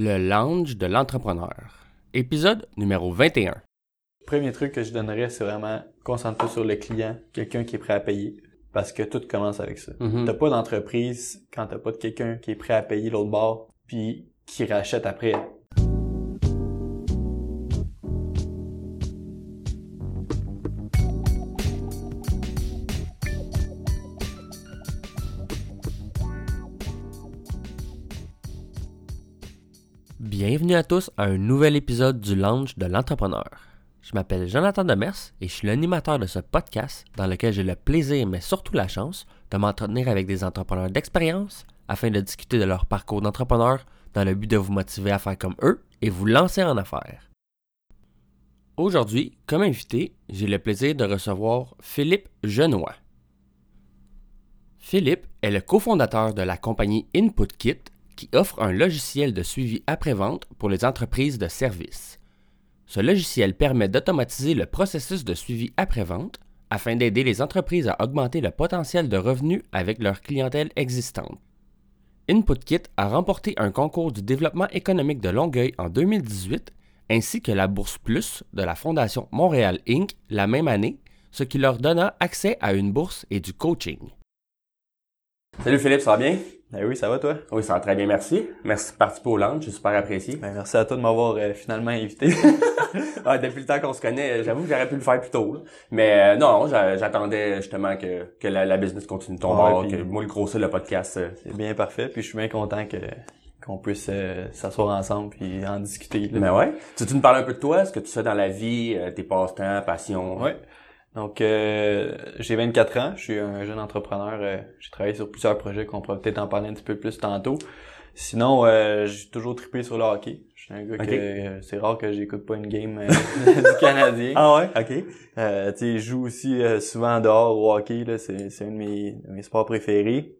Le lounge de l'entrepreneur. Épisode numéro 21. Premier truc que je donnerais, c'est vraiment concentrer sur le client, quelqu'un qui est prêt à payer. Parce que tout commence avec ça. Mhm. T'as pas d'entreprise quand t'as pas de quelqu'un qui est prêt à payer l'autre bord, puis qui rachète après. Bienvenue à tous à un nouvel épisode du lounge de l'entrepreneur. Je m'appelle Jonathan Demers et je suis l'animateur de ce podcast dans lequel j'ai le plaisir, mais surtout la chance, de m'entretenir avec des entrepreneurs d'expérience afin de discuter de leur parcours d'entrepreneur dans le but de vous motiver à faire comme eux et vous lancer en affaires. Aujourd'hui, comme invité, j'ai le plaisir de recevoir Philippe Genois. Philippe est le cofondateur de la compagnie InputKit qui offre un logiciel de suivi après-vente pour les entreprises de services. Ce logiciel permet d'automatiser le processus de suivi après-vente afin d'aider les entreprises à augmenter le potentiel de revenus avec leur clientèle existante. InputKit a remporté un concours du développement économique de Longueuil en 2018 ainsi que la Bourse Plus de la Fondation Montréal Inc. la même année, ce qui leur donna accès à une bourse et du coaching. Salut Philippe, ça va bien? Ben oui, ça va toi? Oui, ça va très bien, merci. Merci de participer au lunch, j'ai super apprécié. Ben merci à toi de m'avoir euh, finalement invité. Ah, depuis le temps qu'on se connaît, j'avoue que j'aurais pu le faire plus tôt. là. Mais euh, non, j'a- j'attendais justement que, que la, la business continue de tomber, Ouais, que puis- moi le gros c'est le podcast. euh, c'est bien parfait, puis je suis bien content que qu'on puisse s'asseoir ensemble puis en discuter. là. Mais ouais. Tu veux nous parler un peu de toi, ce que tu fais dans la vie, tes passe-temps, passions? Ouais. Donc, euh, j'ai 24 ans, je suis un jeune entrepreneur. euh, j'ai travaillé sur plusieurs projets qu'on pourra peut-être en parler un petit peu plus tantôt. Sinon, euh, j'ai toujours trippé sur le hockey. Je suis un gars que euh, c'est rare que j'écoute pas une game euh, du Canadien. Ah ouais, ok. Euh, tu sais, je joue aussi euh, souvent dehors au hockey. Là, c'est, c'est un de mes, de mes sports préférés.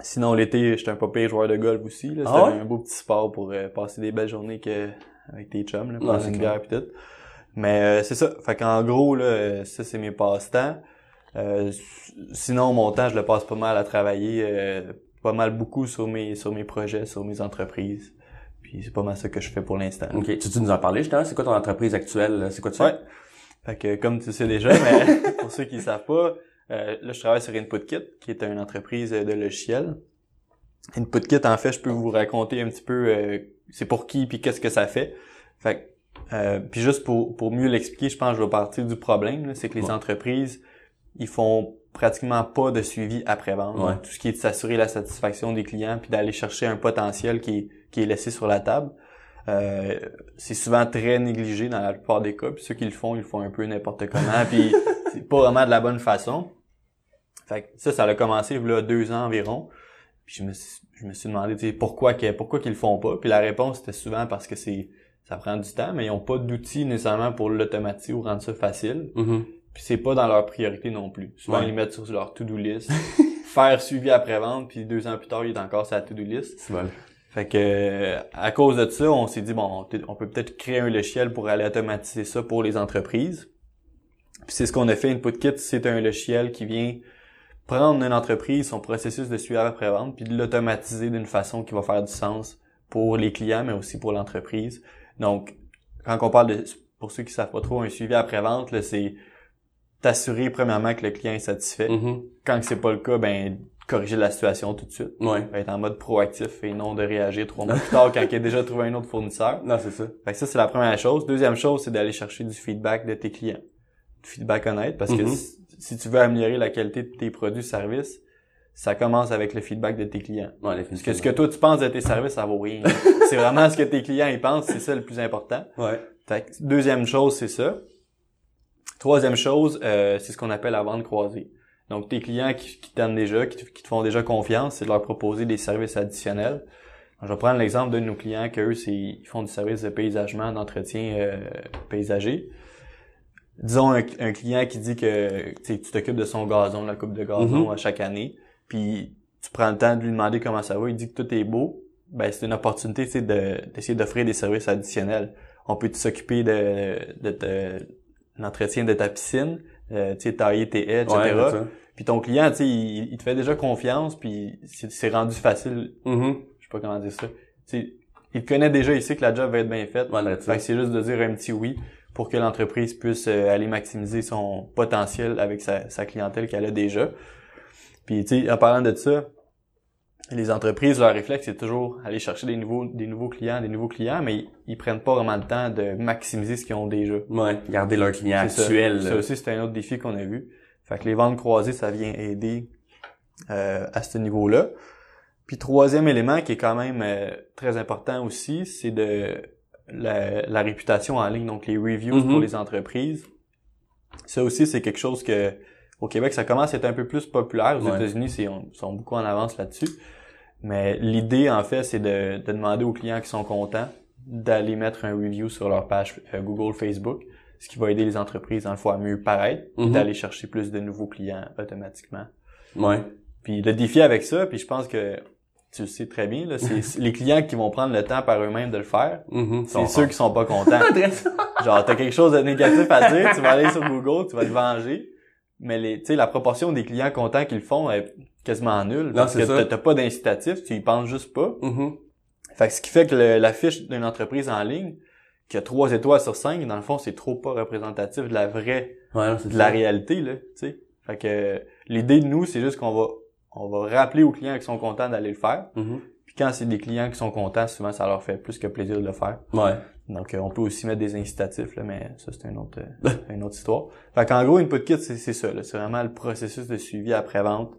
Sinon, l'été, j'étais un pas pire joueur de golf aussi. Là, Ah c'était ouais? un beau petit sport pour passer des belles journées que, avec tes chums, là, Ouais, prendre c'est une bière pis tout. Mais euh, c'est ça. Fait qu'en gros, là, euh, ça, c'est mes passe-temps. Euh, sinon, mon temps, je le passe pas mal à travailler, euh, pas mal beaucoup sur mes sur mes projets, sur mes entreprises. Puis c'est pas mal ça que je fais pour l'instant. Ok, tu, tu nous en parlais justement, c'est quoi ton entreprise actuelle, c'est quoi tu fais? Ouais. Fait que comme tu sais déjà, mais pour ceux qui ne savent pas, euh, là je travaille sur InputKit, qui est une entreprise de logiciels. InputKit, en fait, je peux vous raconter un petit peu euh, c'est pour qui puis qu'est-ce que ça fait. Fait que, euh, puis juste pour, pour mieux l'expliquer, je pense que je vais partir du problème, c'est que les Ouais. entreprises, ils font pratiquement pas de suivi après-vente. Ouais. Tout ce qui est de s'assurer la satisfaction des clients puis d'aller chercher un potentiel qui est, qui est laissé sur la table. Euh, c'est souvent très négligé dans la plupart des cas. Puis ceux qui le font, ils le font un peu n'importe comment. puis c'est pas vraiment de la bonne façon. Fait que ça, ça a commencé il y a deux ans environ. Puis je me suis, je me suis demandé pourquoi que, pourquoi qu'ils le font pas? Puis la réponse c'était souvent parce que c'est ça prend du temps, mais ils ont pas d'outils nécessairement pour l'automatiser ou rendre ça facile. Mhm. Puis c'est pas dans leur priorité non plus. Souvent Ouais. ils le mettent sur leur to-do list. Faire suivi après-vente, puis deux ans plus tard, il est encore sur la to-do list. C'est bon. Fait que euh, à cause de ça, on s'est dit bon, on peut- on peut peut-être créer un logiciel pour aller automatiser ça pour les entreprises. Puis c'est ce qu'on a fait. InputKit, c'est un logiciel qui vient prendre une entreprise, son processus de suivi après-vente, puis de l'automatiser d'une façon qui va faire du sens pour les clients, mais aussi pour l'entreprise. Donc, quand on parle de, pour ceux qui savent pas trop, un suivi après-vente, là, c'est t'assurer premièrement que le client est satisfait. Mhm. Quand c'est pas le cas, ben corriger la situation tout de suite Ouais. être en mode proactif et non de réagir trois mois plus tard quand il a déjà trouvé un autre fournisseur. Non, c'est ça. Fait que ça, c'est la première chose. Deuxième chose, c'est d'aller chercher du feedback de tes clients. Du feedback honnête, parce que Mhm. si, si tu veux améliorer la qualité de tes produits services, ça commence avec le feedback de tes clients. Ouais, Parce que ce que toi tu penses de tes services, ça vaut rien. c'est vraiment ce que tes clients ils pensent, c'est ça le plus important. Ouais. Fait que deuxième chose, c'est ça. Troisième chose, euh, c'est ce qu'on appelle la vente croisée. Donc, tes clients qui, qui t'aiment déjà, qui, te- qui te font déjà confiance, c'est de leur proposer des services additionnels. Je vais prendre l'exemple d'un de nos clients qu'eux, ils font du service de paysagement, d'entretien euh, paysager. Disons un, un client qui dit que tu t'occupes de son gazon, la coupe de gazon Mhm. à chaque année, puis tu prends le temps de lui demander comment ça va, il dit que tout est beau, ben c'est une opportunité de- d'essayer d'offrir des services additionnels. On peut s'occuper de, de, de l'entretien de ta piscine, euh, tu sais, tailler tes haies, etc. Ouais. Puis ton client, tu sais, il, il te fait déjà confiance, puis c'est rendu facile. Mhm. Je sais pas comment dire ça. Tu sais, il te connaît déjà, il sait que la job va être bien faite. Ouais, Fait c'est juste de dire un petit oui pour que l'entreprise puisse euh, aller maximiser son potentiel avec sa, sa clientèle qu'elle a déjà. Puis, tu sais, en parlant de ça, les entreprises, leur réflexe, c'est toujours aller chercher des nouveaux, des nouveaux clients, des nouveaux clients, mais ils, ils prennent pas vraiment le temps de maximiser ce qu'ils ont déjà. Ouais, garder leur client C'est ça. Ça aussi, c'est un autre défi qu'on a vu. Fait que les ventes croisées, ça vient aider euh, à ce niveau-là. Puis troisième élément qui est quand même euh, très important aussi, c'est de la, la réputation en ligne, donc les reviews Mhm. pour les entreprises. Ça aussi, c'est quelque chose que au Québec, ça commence à être un peu plus populaire. Aux Ouais. États-Unis, c'est- on- sont beaucoup en avance là-dessus. Mais l'idée, en fait, c'est de, de demander aux clients qui sont contents d'aller mettre un review sur leur page euh, Google, Facebook, ce qui va aider les entreprises, dans le fond, à mieux paraître, puis Mhm. d'aller chercher plus de nouveaux clients automatiquement. Ouais. Puis le défi avec ça, puis je pense que tu le sais très bien, là, c'est les clients qui vont prendre le temps par eux-mêmes de le faire. Mhm. C'est ceux qui sont pas contents. Genre, t'as quelque chose de négatif à dire, tu vas aller sur Google, tu vas te venger. Mais les, tu sais, la proportion des clients contents qu'ils font est quasiment nulle. parce que t'as- pas d'incitatif, tu y penses juste pas. Mhm. Fait que ce qui fait que le- la fiche d'une entreprise en ligne, qui a trois étoiles sur cinq, dans le fond, c'est trop pas représentatif de la vraie, Ouais, de la réalité, là, tu sais. Fait que l'idée de nous, c'est juste qu'on va, on va rappeler aux clients qui sont contents d'aller le faire. Mhm. Puis quand c'est des clients qui sont contents, souvent, ça leur fait plus que plaisir de le faire. Ouais. Donc, euh, on peut aussi mettre des incitatifs, là, mais ça, c'est une autre, euh, une autre histoire. Fait qu'en gros, Input Kit, c'est ça. là. C'est vraiment le processus de suivi après-vente.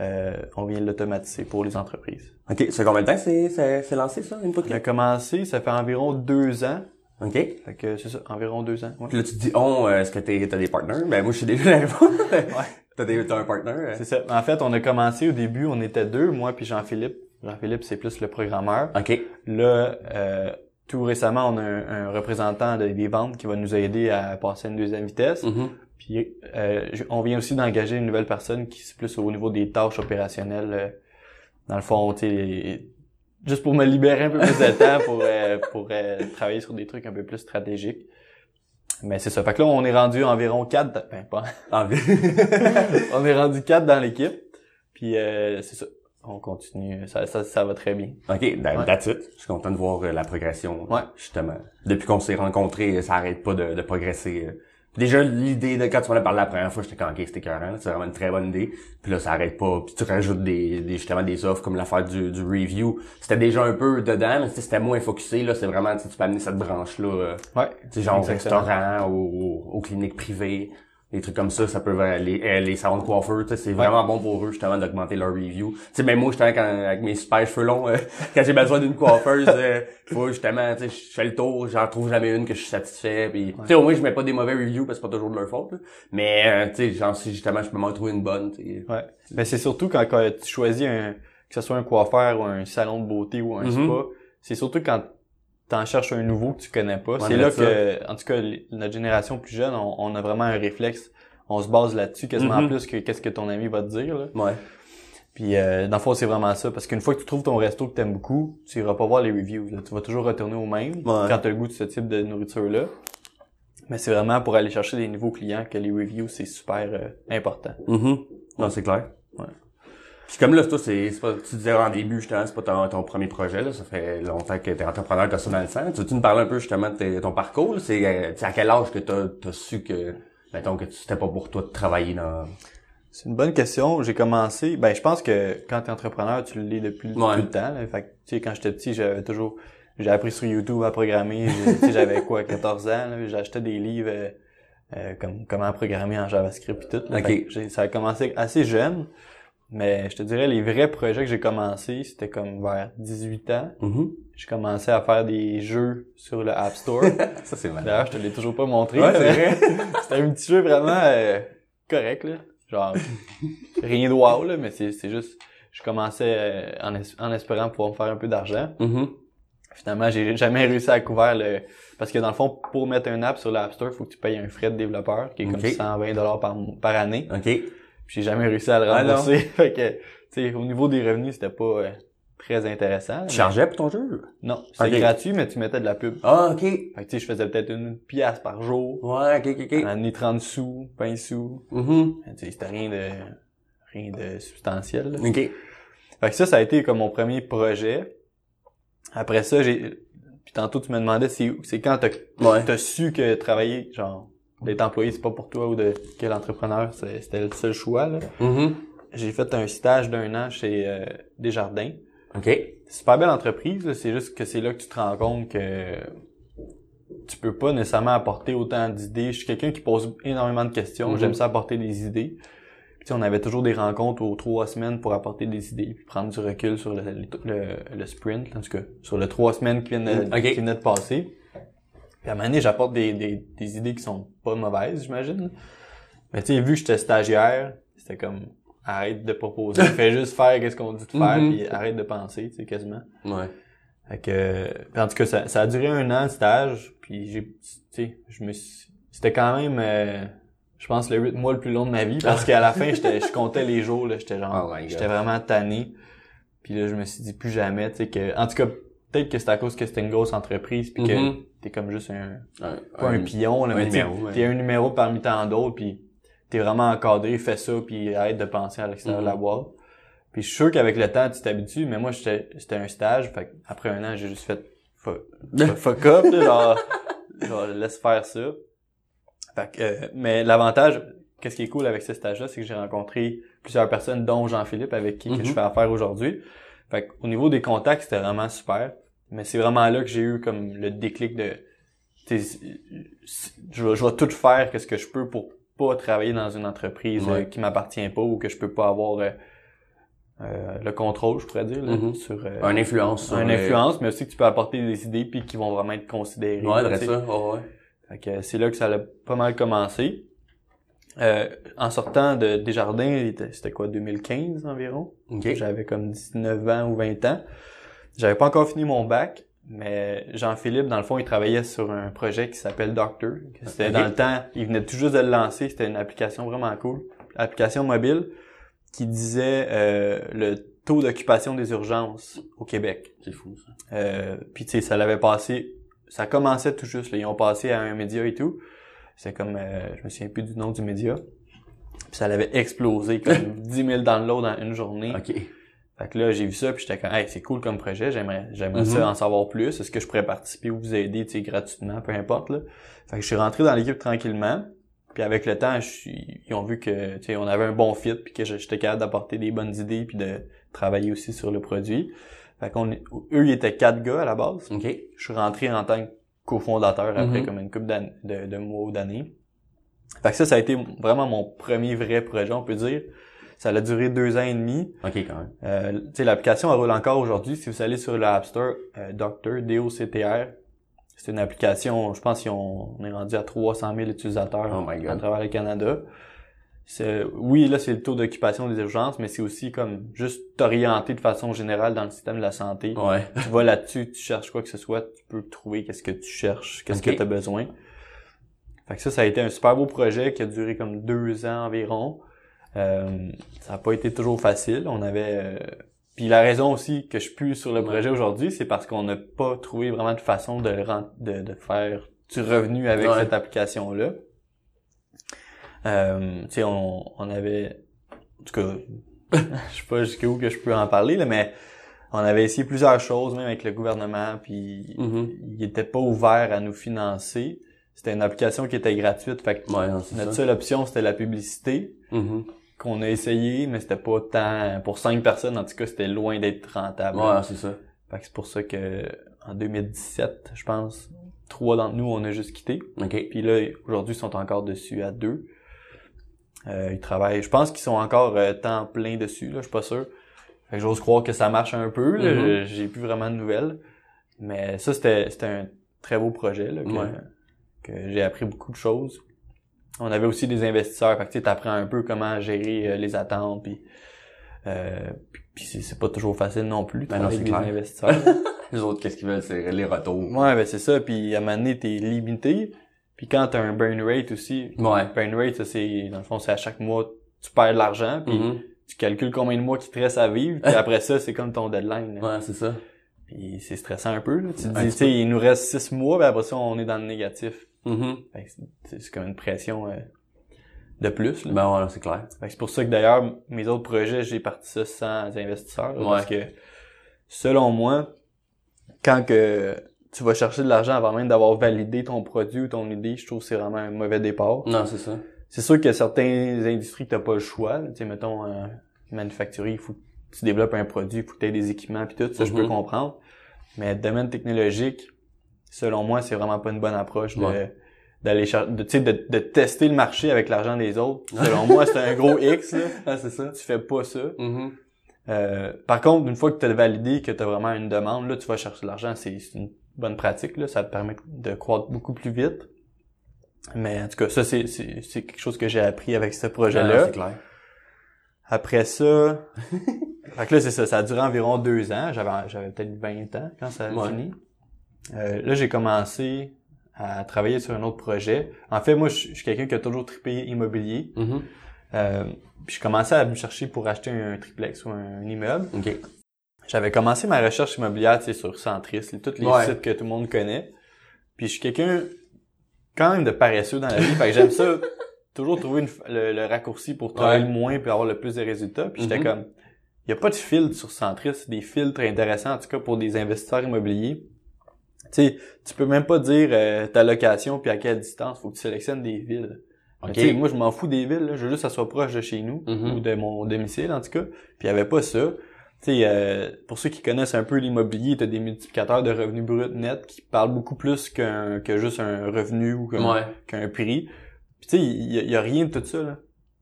Euh, on vient de l'automatiser pour les entreprises. OK. Ça fait combien de temps c'est, lancé, ça, Input On a Kit? commencé, ça fait environ deux ans. OK. Fait que c'est ça, environ deux ans. ouais. Puis là, tu te dis, oh, euh, est-ce que t'es, t'as des partners? Ben, moi, je suis déjà la réponse. T'as des, t'as un partner? euh? C'est ça. En fait, on a commencé au début, on était deux, moi puis Jean-Philippe. Jean-Philippe, c'est plus le programmeur. OK. Là, euh, tout récemment, on a un, un représentant de- des ventes qui va nous aider à passer à une deuxième vitesse. Mhm. Puis euh, on vient aussi d'engager une nouvelle personne qui c'est plus au niveau des tâches opérationnelles. euh, dans le fond, tu sais, juste pour me libérer un peu plus de temps pour euh, pour euh, travailler sur des trucs un peu plus stratégiques. Mais c'est ça. Fait que là, on est rendu environ quatre. Ben pas. On est rendu quatre dans l'équipe. Puis euh, c'est ça. On continue. Ça, ça, ça va très bien. OK, that- Ouais. that's it. Je suis content de voir euh, la progression, Ouais. justement. Depuis qu'on s'est rencontrés, ça arrête pas de, de progresser. euh. Déjà, l'idée de quand tu m'en as parlé la première fois, j'étais OK, c'était écœurant, c'est vraiment une très bonne idée. Puis là, ça arrête pas. Puis tu rajoutes des, des justement des offres comme l'affaire du, du review. C'était déjà un peu dedans, mais tu sais, c'était moins focusé. Là, c'est vraiment, tu sais, tu peux amener cette branche-là, euh, Ouais. tu sais, genre au Exactement. restaurant, au- au- aux cliniques privées. Des trucs comme ça, ça peut les, euh, les salons de sais, c'est vraiment bon pour eux justement d'augmenter leur review. Tu sais, même moi, justement, quand, avec mes super cheveux longs, euh, quand j'ai besoin d'une coiffeuse, euh, faut justement, tu sais, je fais le tour, j'en trouve jamais une que je suis satisfait. Puis, tu sais, au moins, je mets pas des mauvais reviews parce que c'est pas toujours de leur faute. là. Mais, euh, tu sais, genre, si justement, je peux m'en trouver une bonne, tu sais. Ouais. Mais c'est surtout quand, quand tu choisis un, que ce soit un coiffeur ou un salon de beauté ou un Mhm. spa, c'est surtout quand t'en cherches un nouveau que tu connais pas. Ouais, c'est là ça. que, en tout cas, notre génération plus jeune, on, on a vraiment un réflexe. On se base là-dessus quasiment Mhm. plus que qu'est-ce que ton ami va te dire. Là. Ouais. Puis euh, dans le fond, c'est vraiment ça. Parce qu'une fois que tu trouves ton resto que t'aimes beaucoup, tu iras pas voir les reviews. Là. Tu vas toujours retourner au même Ouais. quand t'as le goût de ce type de nourriture-là. Mais c'est vraiment pour aller chercher des nouveaux clients que les reviews, c'est super euh, important. Mhm. Non, c'est clair. Ouais. Puis comme là, toi, c'est, c'est pas, tu disais en début, justement, c'est pas ton, ton premier projet, là. Ça fait longtemps que t'es entrepreneur, t'as ça dans le sang. Tu veux-tu nous parler un peu, justement, de ton parcours? C'est, euh, c'est à quel âge que t'as, t'as su que, mettons, que c'était pas pour toi de travailler dans... C'est une bonne question. J'ai commencé, ben je pense que quand t'es entrepreneur, tu le lis depuis Ouais. tout le temps. Là. Fait que, tu sais, quand j'étais petit, j'avais toujours, j'ai appris sur YouTube à programmer. Tu j'avais quoi, 14 ans. là, J'achetais des livres euh, euh, comme comment programmer en JavaScript et tout. là. Que ça a commencé assez jeune. Mais je te dirais, les vrais projets que j'ai commencé, c'était comme vers 18 ans. Mhm. J'ai commencé à faire des jeux sur le App Store. Ça, c'est mal. D'ailleurs, je te l'ai toujours pas montré. Ouais, c'est vrai. c'était un petit jeu vraiment euh, correct, là. Genre, rien de wow, là, mais c'est, juste, je commençais euh, en, es- en espérant pouvoir me faire un peu d'argent. Mhm. Finalement, j'ai jamais réussi à couvrir le... Parce que dans le fond, pour mettre un app sur l'App Store, il faut que tu payes un frais de développeur qui est comme 120 dollars par, par année. OK. J'ai jamais réussi à le Ah, rembourser. fait que, tu sais, au niveau des revenus, c'était pas euh, très intéressant. Tu mais- chargeais pour ton jeu? Non, c'était gratuit, mais tu mettais de la pub. Ah, OK. Fait que, tu sais, je faisais peut-être une pièce par jour. Ouais, OK, OK, OK. Un année 30 sous, 20 sous. Tu sais, C'était rien de rien de substantiel. là. OK. Fait que ça, ça a été comme mon premier projet. Après ça, j'ai puis tantôt tu me demandais c'est c'est quand t'as Ouais. t'as su que travailler genre d'être employé c'est pas pour toi ou de quel entrepreneur c'était le seul choix là. Mhm. J'ai fait un stage d'un an chez euh, Desjardins. OK. Super belle entreprise, là, c'est juste que c'est là que tu te rends compte que tu peux pas nécessairement apporter autant d'idées. Je suis quelqu'un qui pose énormément de questions. Mhm. J'aime ça apporter des idées. Puis, tu sais, on avait toujours des rencontres aux trois semaines pour apporter des idées puis prendre du recul sur le, le, le sprint, en tout cas, sur les trois semaines qui viennent de, Mhm. Ok. qui venaient de passer. Puis à un moment donné, j'apporte des, des, des idées qui sont pas mauvaises, j'imagine. Mais tu sais, vu que j'étais stagiaire, c'était comme arrête de proposer, fais juste faire qu'est-ce qu'on dit de faire, Mhm. puis arrête de penser, tu sais, quasiment. Ouais. Fait que, en tout cas, ça, ça a duré un an de stage, puis j'ai, tu sais, je me suis, c'était quand même, euh, je pense le mois le plus long de ma vie, parce qu'à la fin, j'étais, je comptais les jours, là, j'étais genre, Oh j'étais vraiment tanné, puis là, je me suis dit plus jamais, tu sais, que, en tout cas, peut-être que c'est à cause que c'était une grosse entreprise, puis que Mhm. t'es comme juste un, Un, pas un, pion, là, un mais ouais. t'es un numéro parmi tant d'autres, puis t'es vraiment encadré, fais ça, puis arrête de penser à l'extérieur de la Mhm. boîte. Puis je suis sûr qu'avec le temps, tu t'habitues, mais moi, j'étais c'était un stage, fait que après un an, j'ai juste fait fuck, fuck up, là, genre, genre, laisse faire ça. Fait que, euh, mais l'avantage, qu'est-ce qui est cool avec ce stage-là, c'est que j'ai rencontré plusieurs personnes, dont Jean-Philippe, avec qui que Mhm. je fais affaire aujourd'hui. Fait au niveau des contacts, c'était vraiment super. Mais c'est vraiment là que j'ai eu comme le déclic de je vais, je vais tout faire qu'est-ce que je peux pour pas travailler dans une entreprise Ouais. euh, qui m'appartient pas ou que je peux pas avoir euh, euh, le contrôle, je pourrais dire, là, Mhm. sur euh, Un influence sur une influence, mais aussi que tu peux apporter des idées puis qui vont vraiment être considérées. Ouais, là, ça. Ouais, ouais. Fait que c'est là que ça a pas mal commencé. Euh, en sortant de Desjardins, c'était quoi, 2015 environ? OK. J'avais comme 19 ans ou 20 ans. J'avais pas encore fini mon bac, mais Jean-Philippe, dans le fond, il travaillait sur un projet qui s'appelle Doctor. C'était dans le temps, il venait tout juste de le lancer, c'était une application vraiment cool. Application mobile qui disait euh, le taux d'occupation des urgences au Québec. C'est fou, ça. Euh, puis tu sais, ça l'avait passé, ça commençait tout juste. Là. Ils ont passé à un média et tout. C'est comme, euh, je me souviens plus du nom du média. Puis ça l'avait explosé comme 10 000 downloads en une journée. OK. Fait que là, j'ai vu ça, puis j'étais comme, hey, c'est cool comme projet, j'aimerais, j'aimerais Mhm. ça en savoir plus. Est-ce que je pourrais participer ou vous aider, tu sais, gratuitement, peu importe, là. Fait que je suis rentré dans l'équipe tranquillement. Puis avec le temps, je suis, ils ont vu que, tu sais, on avait un bon fit, puis que j'étais capable d'apporter des bonnes idées, puis de travailler aussi sur le produit. Fait qu'on, eux, ils étaient quatre gars à la base. OK. Je suis rentré en tant que cofondateur après Mhm. comme une couple d'années- de, de mois ou d'années. Fait que ça, ça a été vraiment mon premier vrai projet, on peut dire. Ça a duré deux ans et demi. OK, quand même. Euh, tu sais, l'application elle roule encore aujourd'hui. Si vous allez sur l'App Store, euh, Doctor, D-O-C-T-R, c'est une application, je pense qu'on est rendu à 300 000 utilisateurs Oh my God. à travers le Canada. C'est- Oui, là, c'est le taux d'occupation des urgences, mais c'est aussi comme juste t'orienter de façon générale dans le système de la santé. Ouais. tu vas là-dessus, tu cherches quoi que ce soit, tu peux trouver qu'est-ce que tu cherches, qu'est-ce que tu as besoin. Fait que ça, ça a été un super beau projet qui a duré comme deux ans environ. Euh, ça n'a pas été toujours facile. On avait. euh, Puis la raison aussi que je suis plus sur le projet aujourd'hui, c'est parce qu'on n'a pas trouvé vraiment de façon de, ren- de, de faire du revenu avec Ouais. cette application-là. Euh, tu sais, on, on avait. En tout cas, je sais pas jusqu'où que je peux en parler, là, mais on avait essayé plusieurs choses, même avec le gouvernement, puis Mhm. il était pas ouvert à nous financer. C'était une application qui était gratuite, fait que Ouais, notre ça. seule option c'était la publicité Mhm. Qu'on a essayé, mais c'était pas tant pour cinq personnes en tout cas c'était loin d'être rentable. Ouais, c'est ça. Fait que c'est pour ça que en 2017, je pense, trois d'entre nous on a juste quitté. OK. Puis là aujourd'hui ils sont encore dessus à deux. Euh, ils travaillent, je pense qu'ils sont encore euh, temps plein dessus là, je suis pas sûr. Fait que j'ose croire que ça marche un peu. là. Mhm. J'ai plus vraiment de nouvelles, mais ça c'était c'était un très beau projet là, que, Ouais. que j'ai appris beaucoup de choses. On avait aussi des investisseurs, fait que tu sais, t'apprends un peu comment gérer euh, les attentes, puis euh, puis- c'est pas toujours facile non plus Ben non, avec des clair. investisseurs. Les autres, qu'est-ce qu'ils veulent? C'est les retours. ouais, ben c'est ça, puis à un moment donné, t'es limité, puis quand t'as un burn rate aussi, Ouais. burn rate, ça c'est, dans le fond, c'est à chaque mois, tu perds de l'argent, puis Mhm. tu calcules combien de mois qui te reste à vivre, puis après ça, c'est comme ton deadline. là. Ouais, c'est ça. Puis c'est stressant un peu, là. Tu te dis, tu sais, il nous reste six mois, puis après ça, on est dans le négatif. Fait que c'est- comme une pression euh, de plus, là. Ben ouais, c'est clair. C'est pour ça que d'ailleurs, mes autres projets, j'ai parti ça sans investisseurs, là, Ouais. parce que, selon moi, quand que tu vas chercher de l'argent avant même d'avoir validé ton produit ou ton idée, je trouve que c'est vraiment un mauvais départ. Non, c'est ça. C'est sûr que certaines industries, t'as pas le choix. Tu sais, mettons, euh, manufacturier, il faut que tu développes un produit, il faut que tu aies des équipements puis tout, ça, je peux Mhm. comprendre. Mais domaine technologique, selon moi, c'est vraiment pas une bonne approche de Ouais. d'aller cher- de, de, de tester le marché avec l'argent des autres. Selon moi, c'est un gros X, là. Ah, c'est ça. Tu fais pas ça. Mhm. Euh, par contre, une fois que tu as validé que tu as vraiment une demande, là, tu vas chercher de l'argent, c'est c'est une bonne pratique, là, ça te permet de croître beaucoup plus vite. Mais en tout cas, ça, c'est c'est- c'est quelque chose que j'ai appris avec ce Ah, projet-là. c'est clair. Après ça, fait que là, c'est ça, ça a duré environ deux ans. J'avais j'avais peut-être 20 ans quand ça a Ouais. fini. Euh, là, j'ai commencé à travailler sur un autre projet. En fait, moi, je suis je suis quelqu'un qui a toujours trippé immobilier. Mhm. Euh, puis je commençais à me chercher pour acheter un triplex ou un immeuble. OK. J'avais commencé ma recherche immobilière, sur Centris, tous les Ouais. sites que tout le monde connaît. Puis je suis quelqu'un quand même de paresseux dans la vie, fait que j'aime ça toujours trouver une le, le raccourci pour travailler Ouais. le moins puis avoir le plus de résultats. Puis j'étais Mhm. comme il y a pas de filtre sur Centris, des filtres intéressants en tout cas pour des investisseurs immobiliers. Tu sais, tu peux même pas dire euh, ta location puis à quelle distance, faut que tu sélectionnes des villes. Mais OK. tu sais, moi je m'en fous des villes, là. je veux juste que ça soit proche de chez nous Mhm. ou de mon domicile en tout cas. Puis il y avait pas ça. Tu sais, euh, pour ceux qui connaissent un peu l'immobilier, t'as des multiplicateurs de revenus bruts nets qui parlent beaucoup plus qu'un que juste un revenu ou qu'un Ouais. prix. Puis tu sais, il y, a- rien de tout ça là.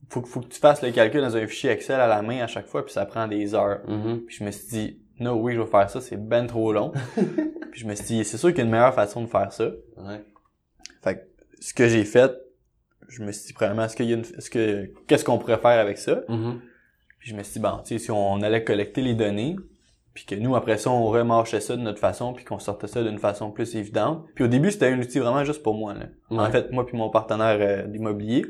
Faut, que- faut que tu fasses le calcul dans un fichier Excel à la main à chaque fois, puis ça prend des heures. Mhm. Puis je me suis dit, no oui, je vais faire ça, c'est ben trop long. puis je me suis dit, c'est sûr qu'il y a une meilleure façon de faire ça. Ouais. Fait que ce que j'ai fait, je me suis dit premièrement, est-ce qu'il y a une, est-ce que qu'est-ce qu'on pourrait faire avec ça? Mhm. Puis je me suis dit bon, tu sais, si on allait collecter les données, puis que nous après ça on remarchait ça de notre façon, puis qu'on sortait ça d'une façon plus évidente. Puis au début c'était un outil vraiment juste pour moi là. Ouais. En fait, moi puis mon partenaire euh, d'immobilier.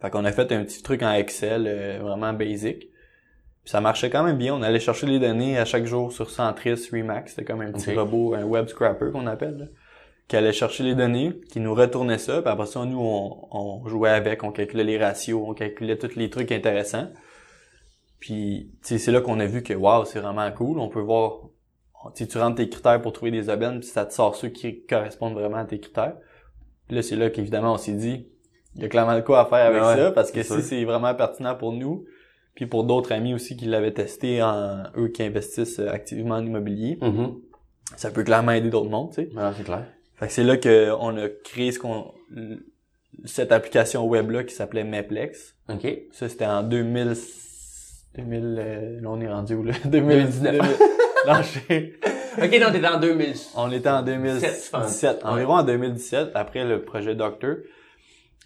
Fait qu'on a fait un petit truc en Excel euh, vraiment basic. Puis ça marchait quand même bien. On allait chercher les données à chaque jour sur Centris, Remax. C'était comme un petit robot, un web scrapper qu'on appelle. Là, qui allait chercher les données, qui nous retournait ça. Puis après ça, nous, on, on jouait avec, on calculait les ratios, on calculait tous les trucs intéressants. Puis, tu sais, c'est là qu'on a vu que, waouh, c'est vraiment cool. On peut voir, tu tu rentres tes critères pour trouver des aubaines, puis ça te sort ceux qui correspondent vraiment à tes critères. Puis là, c'est là qu'évidemment, on s'est dit, il y a clairement de quoi à faire avec ouais, ça, parce que si c'est vraiment pertinent pour nous, puis pour d'autres amis aussi qui l'avaient testé, en eux qui investissent euh, activement en immobilier, Mhm. ça peut clairement aider d'autres mondes, tu sais. Ah, c'est clair. Fait que c'est là que on a créé ce qu'on cette application web là qui s'appelait Maplex. OK. Ça c'était en 2000 2000 euh, là on est rendu où là? 2000 2019. 2000 non. OK, non, t'es en 2000. on était en 17, je pense. 2017 environ en 2017 après le projet Doctor.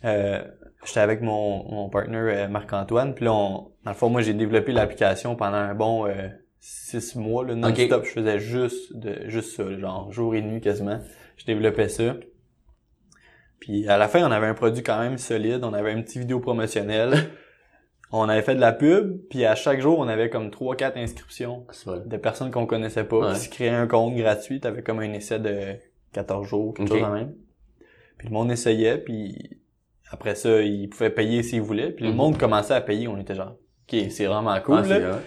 Euh, j'étais avec mon mon partner euh, Marc-Antoine puis là on dans le fond moi j'ai développé l'application pendant un bon euh, six mois là non-stop. Je faisais juste de juste ça genre jour et nuit quasiment. Je développais ça. Puis à la fin on avait un produit quand même solide. On avait une petite vidéo promotionnelle. On avait fait de la pub. Puis à chaque jour on avait comme trois quatre inscriptions C'est bon. de personnes qu'on connaissait pas. Ouais. qui se créaient un compte gratuit t'avais comme un essai de 14 jours quelque Ok. chose de même. Puis le monde essayait. Puis après ça ils pouvaient payer s'ils voulaient puis le Mhm. monde commençait à payer on était genre ok c'est vraiment cool Ah, là. vrai.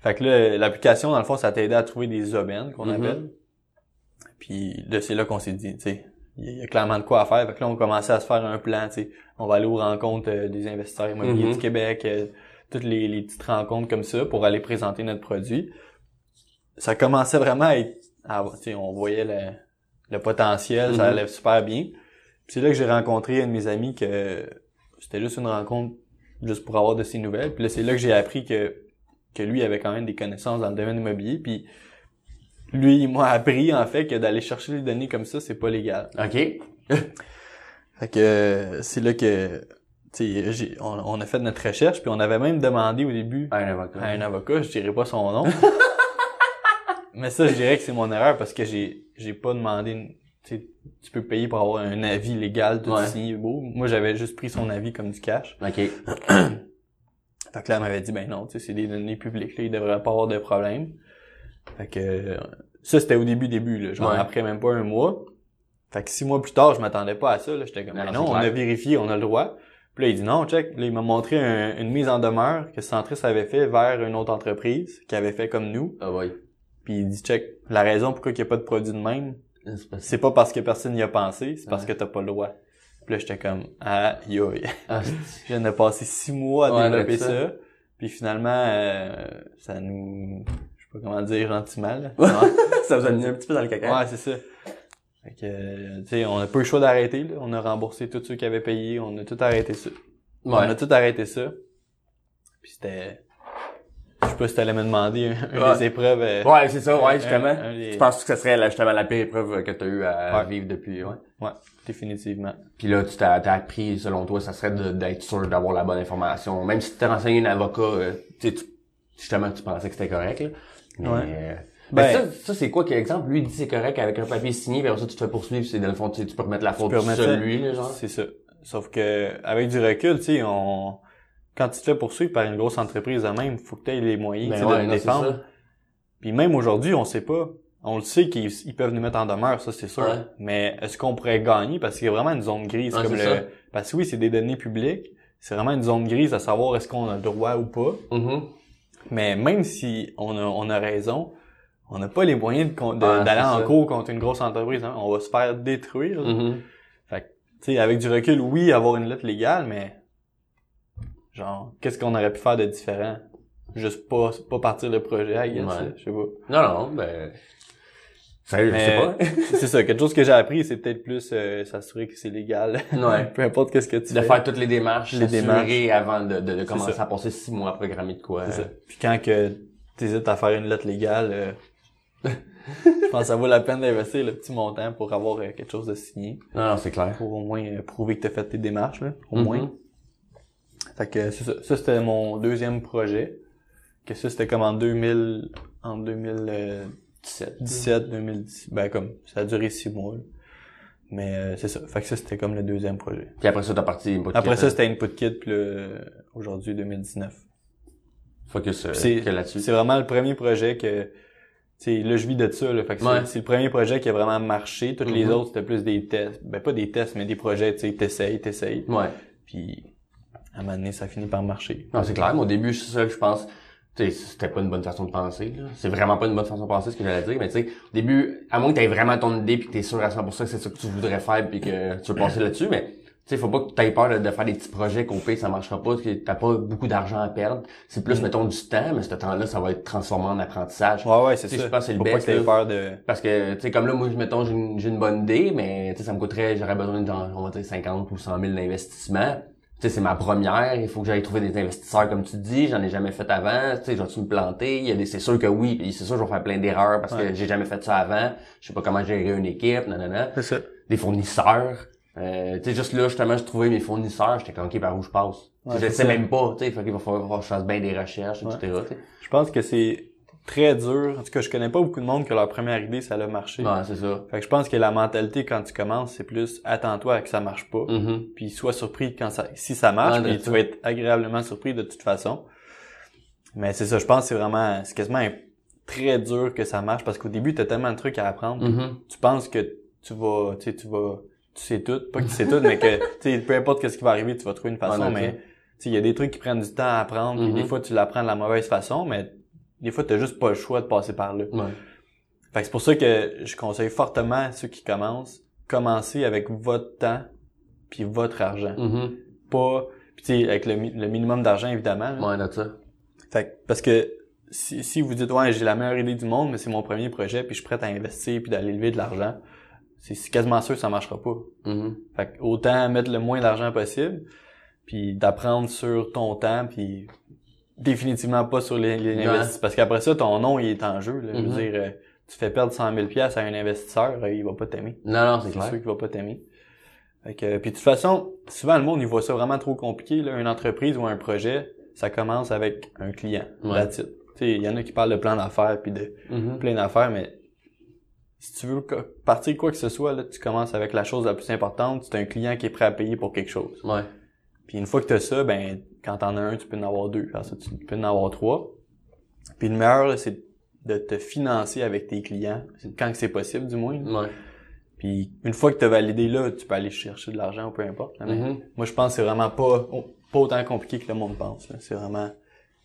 Fait que là, l'application, dans le fond, ça t'aidait à trouver des aubaines, qu'on Mhm. appelle. Puis là, c'est là qu'on s'est dit, tu sais, il y a clairement de quoi à faire. Fait que là, on commençait à se faire un plan, tu sais. On va aller aux rencontres euh, des investisseurs immobiliers Mhm. du Québec, euh, toutes les, les petites rencontres comme ça pour aller présenter notre produit. Ça commençait vraiment à être, tu sais, on voyait le, le potentiel, ça allait super bien. C'est là que j'ai rencontré un de mes amis que c'était juste une rencontre juste pour avoir de ses nouvelles. Puis là, c'est là que j'ai appris que que lui avait quand même des connaissances dans le domaine immobilier. Puis lui, il m'a appris en fait que d'aller chercher les données comme ça, c'est pas légal. OK. Fait que c'est là que tu sais, j'ai- on, on a fait notre recherche, puis on avait même demandé au début Un avocat. à un avocat, je dirais pas son nom. Mais ça, je dirais que c'est mon erreur parce que j'ai j'ai pas demandé une- tu peux payer pour avoir un avis légal tout Ouais. signé beau. Moi, j'avais juste pris son avis comme du cash. OK. Fait que là, elle m'avait dit, ben non, tu sais, c'est des données publiques, là, il devrait pas avoir de problème. Fait que, euh, ça, c'était au début, début, là, genre Ouais. après même pas un mois. Fait que six mois plus tard, je m'attendais pas à ça, là, j'étais comme, Non, ben non, on a vérifié, on a le droit. Puis là, il dit non, check. Là, il m'a montré un- une mise en demeure que Centris avait fait vers une autre entreprise qui avait fait comme nous. Ah ouais. Puis il dit, check, la raison pourquoi il n'y a pas de produit de même, C'est pas- parce que personne n'y a pensé, c'est parce Ouais. que t'as pas le droit. Puis là, j'étais comme, ah, yo, Ah, je viens de passer six mois à Ouais, développer là, ça. Puis finalement, euh, ça nous, je sais pas comment dire gentiment, là. ça vous a mis un petit peu dans le caca. Ouais, c'est ça. Fait que, tu sais, on a pas eu le choix d'arrêter, là. On a remboursé tous ceux qui avaient payé, on a tout arrêté ça. On a tout arrêté ça. Puis c'était, je sais pas si t'allais me demander un, un Ouais. des épreuves. euh, Ouais, c'est ça, ouais, justement. un des- Tu penses que ce serait là, justement la pire épreuve que tu as eu à Ouais. vivre depuis, ouais? Ouais, définitivement. Puis là, tu t'as appris, selon toi, ça serait d'être sûr d'avoir la bonne information. Même si tu t'es renseigné un avocat, euh, tu justement, tu pensais que c'était correct, là. Mais, Ouais. euh, Ben- ça, ça c'est quoi, quel exemple? Lui, il dit c'est correct avec un papier signé, puis après ça, tu te fais poursuivre, c'est dans le fond, tu sais, tu peux remettre la faute sur lui, là, genre. C'est ça. Sauf que, avec du recul, tu sais, on, quand tu te fais poursuivre par une grosse entreprise de même, faut que tu aies les moyens, Ben ouais, de te défendre. Puis même aujourd'hui, on sait pas. On le sait qu'ils ils peuvent nous mettre en demeure, ça c'est sûr. Ouais. Mais est-ce qu'on pourrait gagner? Parce qu'il y a vraiment une zone grise Ouais, comme le parce que oui, c'est des données publiques, c'est vraiment une zone grise à savoir est-ce qu'on a le droit ou pas. Mhm. Mais même si on a on a raison, on n'a pas les moyens d'aller en cours contre une grosse entreprise, hein. on va se faire détruire. là. Mhm. Fait que, tu sais, avec du recul, oui, avoir une lettre légale, mais genre, qu'est-ce qu'on aurait pu faire de différent? Juste pas, pas partir le projet, I guess, Ouais. je sais pas. Non, non, ben, sérieux, je sais pas. c'est ça, quelque chose que j'ai appris, c'est peut-être plus euh, s'assurer que c'est légal. Ouais. Peu importe qu'est-ce que tu de fais. faire toutes les démarches, Les démarches. avant de, de, de commencer ça. à passer six mois à programmer de quoi. C'est ça. Puis quand que t'hésites à faire une lettre légale, euh, je pense que ça vaut la peine d'investir le petit montant pour avoir euh, quelque chose de signé. Non, non, c'est clair. Pour au moins prouver que t'as fait tes démarches, là, au Mhm. moins. Fait que ça. Ça, c'était mon deuxième projet. Que ça, c'était comme en 2000, en 2017, 17, 2010. Ben, comme, ça a duré six mois, là. Mais, euh, c'est ça. Fait que ça, c'était comme le deuxième projet. Puis après ça, t'as parti Input Après Kit, ça, hein? c'était Input Kit, puis aujourd'hui, 2019. Focus euh, C'est que là-dessus. c'est vraiment le premier projet que, sais, là, je vis de ça, là. Fait que c'est- Ouais. c'est le premier projet qui a vraiment marché. Toutes les Mhm. autres, c'était plus des tests. Ben, pas des tests, mais des projets, tu sais, t'essayes, t'essayes. Ouais. Puis, à un moment donné, ça finit par marcher. Non, c'est clair. Moi, au début, c'est ça que je pense. Tu sais, c'était pas une bonne façon de penser, là. C'est vraiment pas une bonne façon de penser, ce que j'allais dire. Mais tu sais, au début, à moins que t'aies vraiment ton idée puis que t'es sûr à 100% que c'est ça que tu voudrais faire puis que tu veux passer là-dessus, mais tu sais, faut pas que t'aies peur de, faire des petits projets qu'au pire, ça marchera pas, parce que t'as pas beaucoup d'argent à perdre. C'est plus, Mm. mettons, du temps, mais ce temps-là, ça va être transformé en apprentissage. Ouais, ouais, c'est ça. je pense que c'est le pas best, que là. peur de... Parce que, tu sais, comme là, moi, mettons, j'ai une, bonne idée, mais, tu sais, ça me coûterait, j'aurais besoin de, genre, on va dire, 50 ou 100 000 d'investissement. Tu sais, c'est ma première, il faut que j'aille trouver des investisseurs, comme tu dis, j'en ai jamais fait avant, tu sais, je vais-tu me planter? Il y a des, c'est sûr que oui, puis c'est sûr que je vais faire plein d'erreurs parce Ouais. que j'ai jamais fait ça avant, je sais pas comment gérer une équipe, nanana. C'est ça. Des fournisseurs, euh, tu sais, juste là, justement, je trouvais mes fournisseurs, j'étais ok, par où je passe? Ouais, je sais ça. même pas, tu sais, qu'il va falloir que je fasse bien des recherches, Ouais. etc.. Je pense que c'est très dur. En tout cas, je connais pas beaucoup de monde que leur première idée, ça a marché. Ouais, c'est ça. Fait que je pense que la mentalité quand tu commences, c'est plus attends-toi à que ça marche pas. Mhm. Puis sois surpris quand ça, si ça marche, Ouais, puis tu vas être agréablement surpris de toute façon. Mais c'est ça, je pense que c'est vraiment, c'est quasiment très dur que ça marche parce qu'au début, t'as tellement de trucs à apprendre. Mhm. Tu penses que tu vas, tu sais, tu vas, tu sais tout, pas que tu sais tout, mais que, tu sais, peu importe ce qui va arriver, tu vas trouver une façon, Ouais, mais, il y a des trucs qui prennent du temps à apprendre, puis Mhm. des fois, tu l'apprends de la mauvaise façon, mais des fois, t'as juste pas le choix de passer par là. Ouais. Fait que c'est pour ça que je conseille fortement à ceux qui commencent, commencez avec votre temps puis votre argent. Mhm. Pas, puis avec le, le minimum d'argent, évidemment. là. Ouais, that's ça. Fait que, parce que si, si vous dites, ouais, j'ai la meilleure idée du monde, mais c'est mon premier projet, puis je suis prêt à investir puis d'aller lever de l'argent, c'est quasiment sûr que ça marchera pas. Mhm. Fait que autant mettre le moins d'argent possible, puis d'apprendre sur ton temps, puis définitivement pas sur les, les investissements. Parce qu'après ça, ton nom, il est en jeu. Là. Je veux dire, euh, tu fais perdre 100 000 pièces à un investisseur, euh, il va pas t'aimer. Non, non, c'est C'est clair. sûr qu'il va pas t'aimer. Fait que, puis de toute façon, souvent le monde, il voit ça vraiment trop compliqué. Là. Une entreprise ou un projet, ça commence avec un client. Ouais. Il y en a qui parlent de plan d'affaires puis de Mhm. plein d'affaires, mais si tu veux partir quoi que ce soit, là, tu commences avec la chose la plus importante, c'est un client qui est prêt à payer pour quelque chose. Ouais. Puis une fois que tu as ça, ben quand t'en as un, tu peux en avoir deux. Après ça, tu peux en avoir trois. Puis le meilleur, là, c'est de te financer avec tes clients, quand que c'est possible du moins. Ouais. Puis une fois que tu as validé là, tu peux aller chercher de l'argent ou peu importe. là. Mais Mhm. Moi, je pense que c'est vraiment pas, pas autant compliqué que le monde pense. C'est vraiment,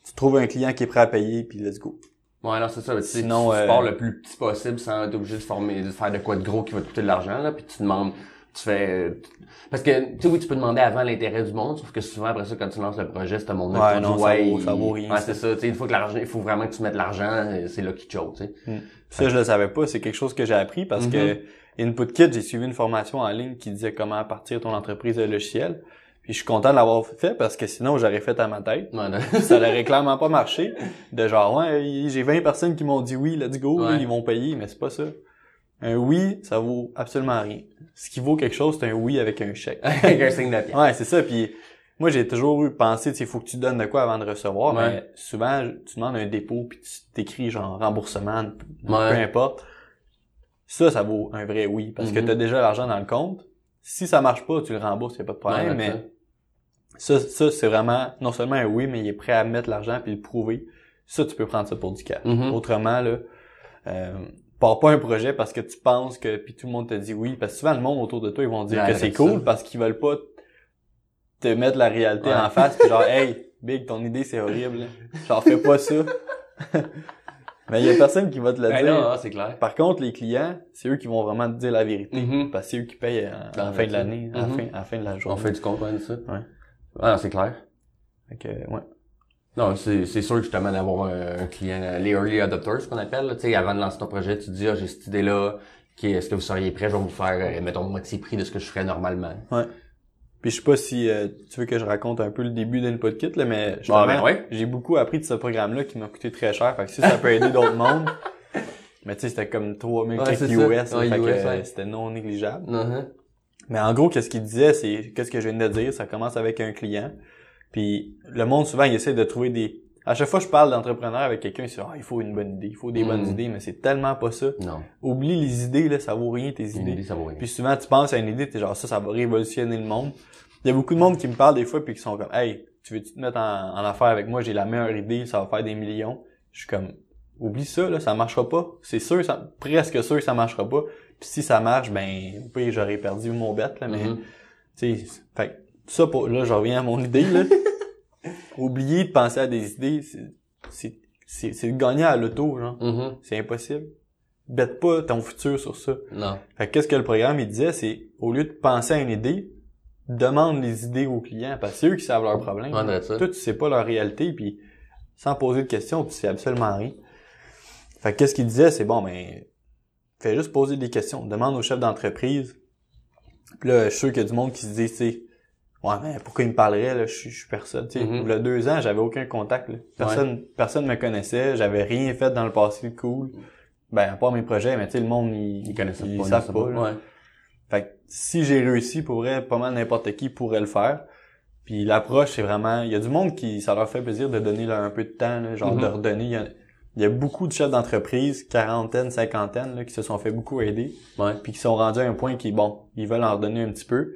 tu trouves un client qui est prêt à payer, puis let's go. Ouais, non, c'est ça. Tu, Sinon, tu euh, pars le plus petit possible sans être obligé de former, de faire de quoi de gros qui va te coûter de l'argent, là, puis tu demandes, tu fais, parce que, tu sais, oui, tu peux demander avant l'intérêt du monde, sauf que souvent, après ça, quand tu lances le projet, c'est un monde Ouais, non, vaut- ça vaut rien, Ouais, c'est ça, tu sais, une fois que l'argent, il faut vraiment que tu mettes l'argent, euh, c'est là qu'il choke, tu sais. Ça, je le savais pas. C'est quelque chose que j'ai appris parce que Input Kit, j'ai suivi une formation en ligne qui disait comment partir ton entreprise de logiciel. Puis je suis content de l'avoir fait parce que sinon, j'aurais fait à ma tête. Ouais, ça n'aurait clairement pas marché. De genre, ouais, j'ai 20 personnes qui m'ont dit oui, let's go, Ouais. ils vont payer, mais c'est pas ça. Un oui, ça vaut absolument rien. Ce qui vaut quelque chose, c'est un oui avec un chèque. Avec un signe de pied. Ouais, c'est ça. Puis moi, j'ai toujours eu pensé, tu sais, faut que tu donnes de quoi avant de recevoir. Ouais. Mais souvent, tu demandes un dépôt puis tu t'écris genre remboursement, peu Ouais. importe. Ça, ça vaut un vrai oui parce que Mhm. t'as déjà l'argent dans le compte. Si ça marche pas, tu le rembourses, y a pas de problème. Ouais, mais ça. ça, c'est vraiment non seulement un oui, mais il est prêt à mettre l'argent puis le prouver. Ça, tu peux prendre ça pour du cash. Mhm. Autrement, là, euh, pars pas un projet parce que tu penses que puis tout le monde te dit oui. Parce que souvent le monde autour de toi ils vont dire Ouais, que c'est cool ça. parce qu'ils veulent pas te mettre la réalité Ouais. en face puis genre hey big ton idée c'est horrible. Genre fais pas ça. mais il y a personne qui va te le Ben dire. non, clair. Par contre, les clients, c'est eux qui vont vraiment te dire la vérité. Mhm. Parce que c'est eux qui payent à, à la fin de l'année, à, la Mhm. fin, à la fin de la On journée. fait du compte, ça. Ouais. Ah, c'est clair. Fait que, ouais. Non, c'est, c'est sûr justement d'avoir un, un client, les early adopters, ce qu'on appelle, tu sais, avant de lancer ton projet, tu te dis, ah, j'ai cette idée-là, est-ce que vous seriez prêt, je vais vous faire, euh, mettons, moitié prix de ce que je ferais normalement. Puis je sais pas si euh, tu veux que je raconte un peu le début d'Input Kit, là, mais justement, ben ouais. j'ai beaucoup appris de ce programme-là qui m'a coûté très cher. Fait que si ça peut aider d'autres mondes. Mais tu sais, c'était comme 3000 Ouais, quelques US, Ouais, fait que, US, euh, ouais. c'était non négligeable. Mhm. Mais en gros, qu'est-ce qu'il disait, c'est qu'est-ce que je viens de dire, ça commence avec un client. Puis le monde souvent il essaie de trouver des à chaque fois que je parle d'entrepreneur avec quelqu'un, il dit ah, il faut une bonne idée, il faut des Mm. bonnes idées, mais c'est tellement pas ça. Non. Oublie les idées là, ça vaut rien tes Une idées. idée, ça vaut rien. Puis souvent tu penses à une idée, t'es genre ça ça va révolutionner le monde. Il y a beaucoup de monde qui me parle des fois puis qui sont comme hey, tu veux tu te mettre en, en affaire avec moi, j'ai la meilleure idée, ça va faire des millions. Je suis comme oublie ça là, ça marchera pas. C'est sûr ça presque sûr que ça marchera pas. Puis si ça marche, ben au pire j'aurais perdu mon bet là, mais Mhm. tu sais, fait ça pour là je reviens à mon idée là. Oublier de penser à des idées, c'est c'est c'est c'est gagner à l'auto genre, Mhm. c'est impossible. Bête pas ton futur sur ça. Non. Fait que qu'est-ce que le programme il disait c'est au lieu de penser à une idée, demande les idées aux clients parce que c'est eux qui savent leurs problèmes. Ouais. Toi tu sais pas leur réalité puis sans poser de questions, tu sais absolument rien. Fait que qu'est-ce qu'il disait c'est bon ben fais juste poser des questions, demande au chef d'entreprise. Puis là, je suis sûr qu'il y a du monde qui se dit, tu sais, ouais, mais pourquoi il me parlerait, là, je suis, je suis personne, tu sais. Il y a deux ans, j'avais aucun contact, là. Personne, personne me connaissait, j'avais rien fait dans le passé cool. Ben, à part mes projets, mais tu sais, le monde, ils, Ils connaissent ils pas. savent ça pas, là. Ouais. Fait que si j'ai réussi, pour vrai, pas mal n'importe qui pourrait le faire. Puis l'approche, c'est vraiment, il y a du monde qui, ça leur fait plaisir de donner leur un peu de temps, là, genre de redonner. Il y a, il y a beaucoup de chefs d'entreprise, quarantaine, cinquantaine, là, qui se sont fait beaucoup aider Ouais. puis qui sont rendus à un point qui bon, ils veulent en redonner un petit peu.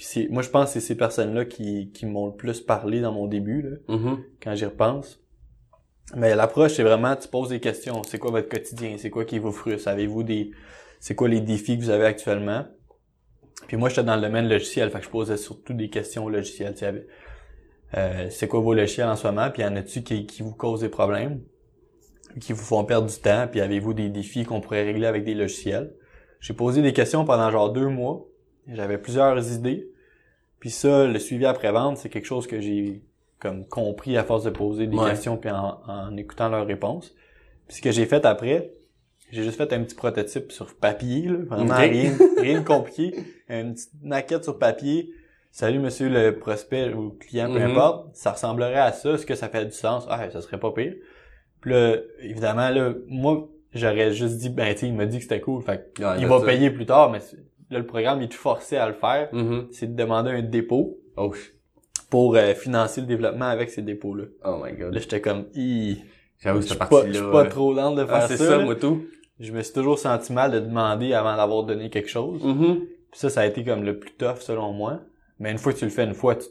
Puis moi je pense que c'est ces personnes-là qui qui m'ont le plus parlé dans mon début là, Mhm. quand j'y repense. Mais l'approche c'est vraiment tu poses des questions, c'est quoi votre quotidien, c'est quoi qui vous frustre, avez-vous des c'est quoi les défis que vous avez actuellement? Puis moi j'étais dans le domaine logiciel, fait que je posais surtout des questions logicielles. Euh, c'est quoi vos logiciels en ce moment, puis y en a-tu qui, qui vous causent des problèmes, qui vous font perdre du temps, puis avez-vous des défis qu'on pourrait régler avec des logiciels? J'ai posé des questions pendant genre deux mois. J'avais plusieurs idées. Puis ça, le suivi après-vente, c'est quelque chose que j'ai comme compris à force de poser des Ouais. questions puis en, en écoutant leurs réponses. Puis ce que j'ai fait après, j'ai juste fait un petit prototype sur papier, là, vraiment rien, rien de compliqué. Une petite maquette sur papier. Salut monsieur le prospect ou le client, peu Mhm. importe. Ça ressemblerait à ça. Est-ce que ça fait du sens? Ah, ça serait pas pire. Puis là, évidemment, là, moi, j'aurais juste dit, ben, tu il m'a dit que c'était cool. Fait que Ouais, il va ça. payer plus tard, mais c'est- là, le programme, il te forçait à le faire. Mhm. C'est de demander un dépôt Oh, pour euh, financer le développement avec ces dépôts-là. oh my god. Là, j'étais comme, J'avoue, je cette suis pas, je partie-là. suis pas euh, trop dans de faire Ah, ça. c'est ça, là. moi tout. Je me suis toujours senti mal de demander avant d'avoir donné quelque chose. Mhm. Puis ça, ça a été comme le plus tough selon moi. Mais une fois que tu le fais une fois, tu,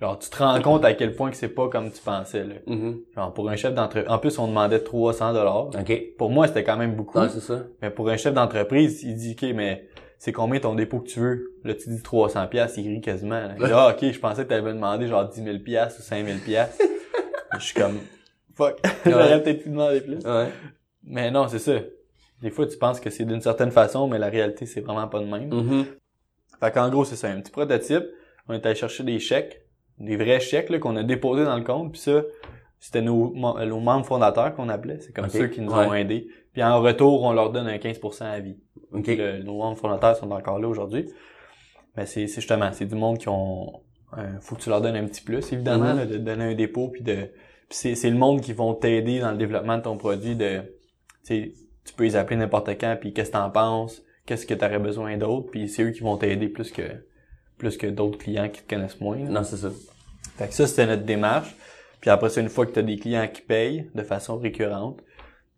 genre, tu te rends compte à quel point que c'est pas comme tu pensais, là. Mhm. Genre, pour un chef d'entreprise, en plus, on demandait 300 dollars. Ok. Pour moi, c'était quand même beaucoup. Ouais, c'est ça. Mais pour un chef d'entreprise, il dit, OK, mais c'est combien ton dépôt que tu veux? Là, tu dis 300 pièces, il rit quasiment. Il dit, ah, OK, je pensais que tu avais demandé genre 10 000 pièces ou 5 000 pièces. Je suis comme, fuck, j'aurais peut-être pu demander plus. Ouais. Mais non, c'est ça. Des fois, tu penses que c'est d'une certaine façon, mais la réalité, c'est vraiment pas de même. Mhm. Fait qu'en gros, c'est ça, un petit prototype. On est allé chercher des chèques, des vrais chèques là, qu'on a déposés dans le compte, puis ça, c'était nos, mem- nos membres fondateurs qu'on appelait. C'est comme ceux qui nous Ouais. ont aidés. Puis en retour, on leur donne un 15% à vie. OK. Le- nos membres fondateurs sont encore là aujourd'hui. Mais c'est c'est justement, c'est du monde qui ont... euh, faut que tu leur donnes un petit plus, évidemment, Mhm. là, de donner un dépôt, puis de... Puis c'est c'est le monde qui vont t'aider dans le développement de ton produit, de... Tu tu peux les appeler n'importe quand, puis qu'est-ce que t'en penses, qu'est-ce que t'aurais besoin d'autre, puis c'est eux qui vont t'aider plus que plus que d'autres clients qui te connaissent moins. Non, c'est ça. Fait que ça, c'était notre démarche. Puis après ça, une fois que tu as des clients qui payent de façon récurrente,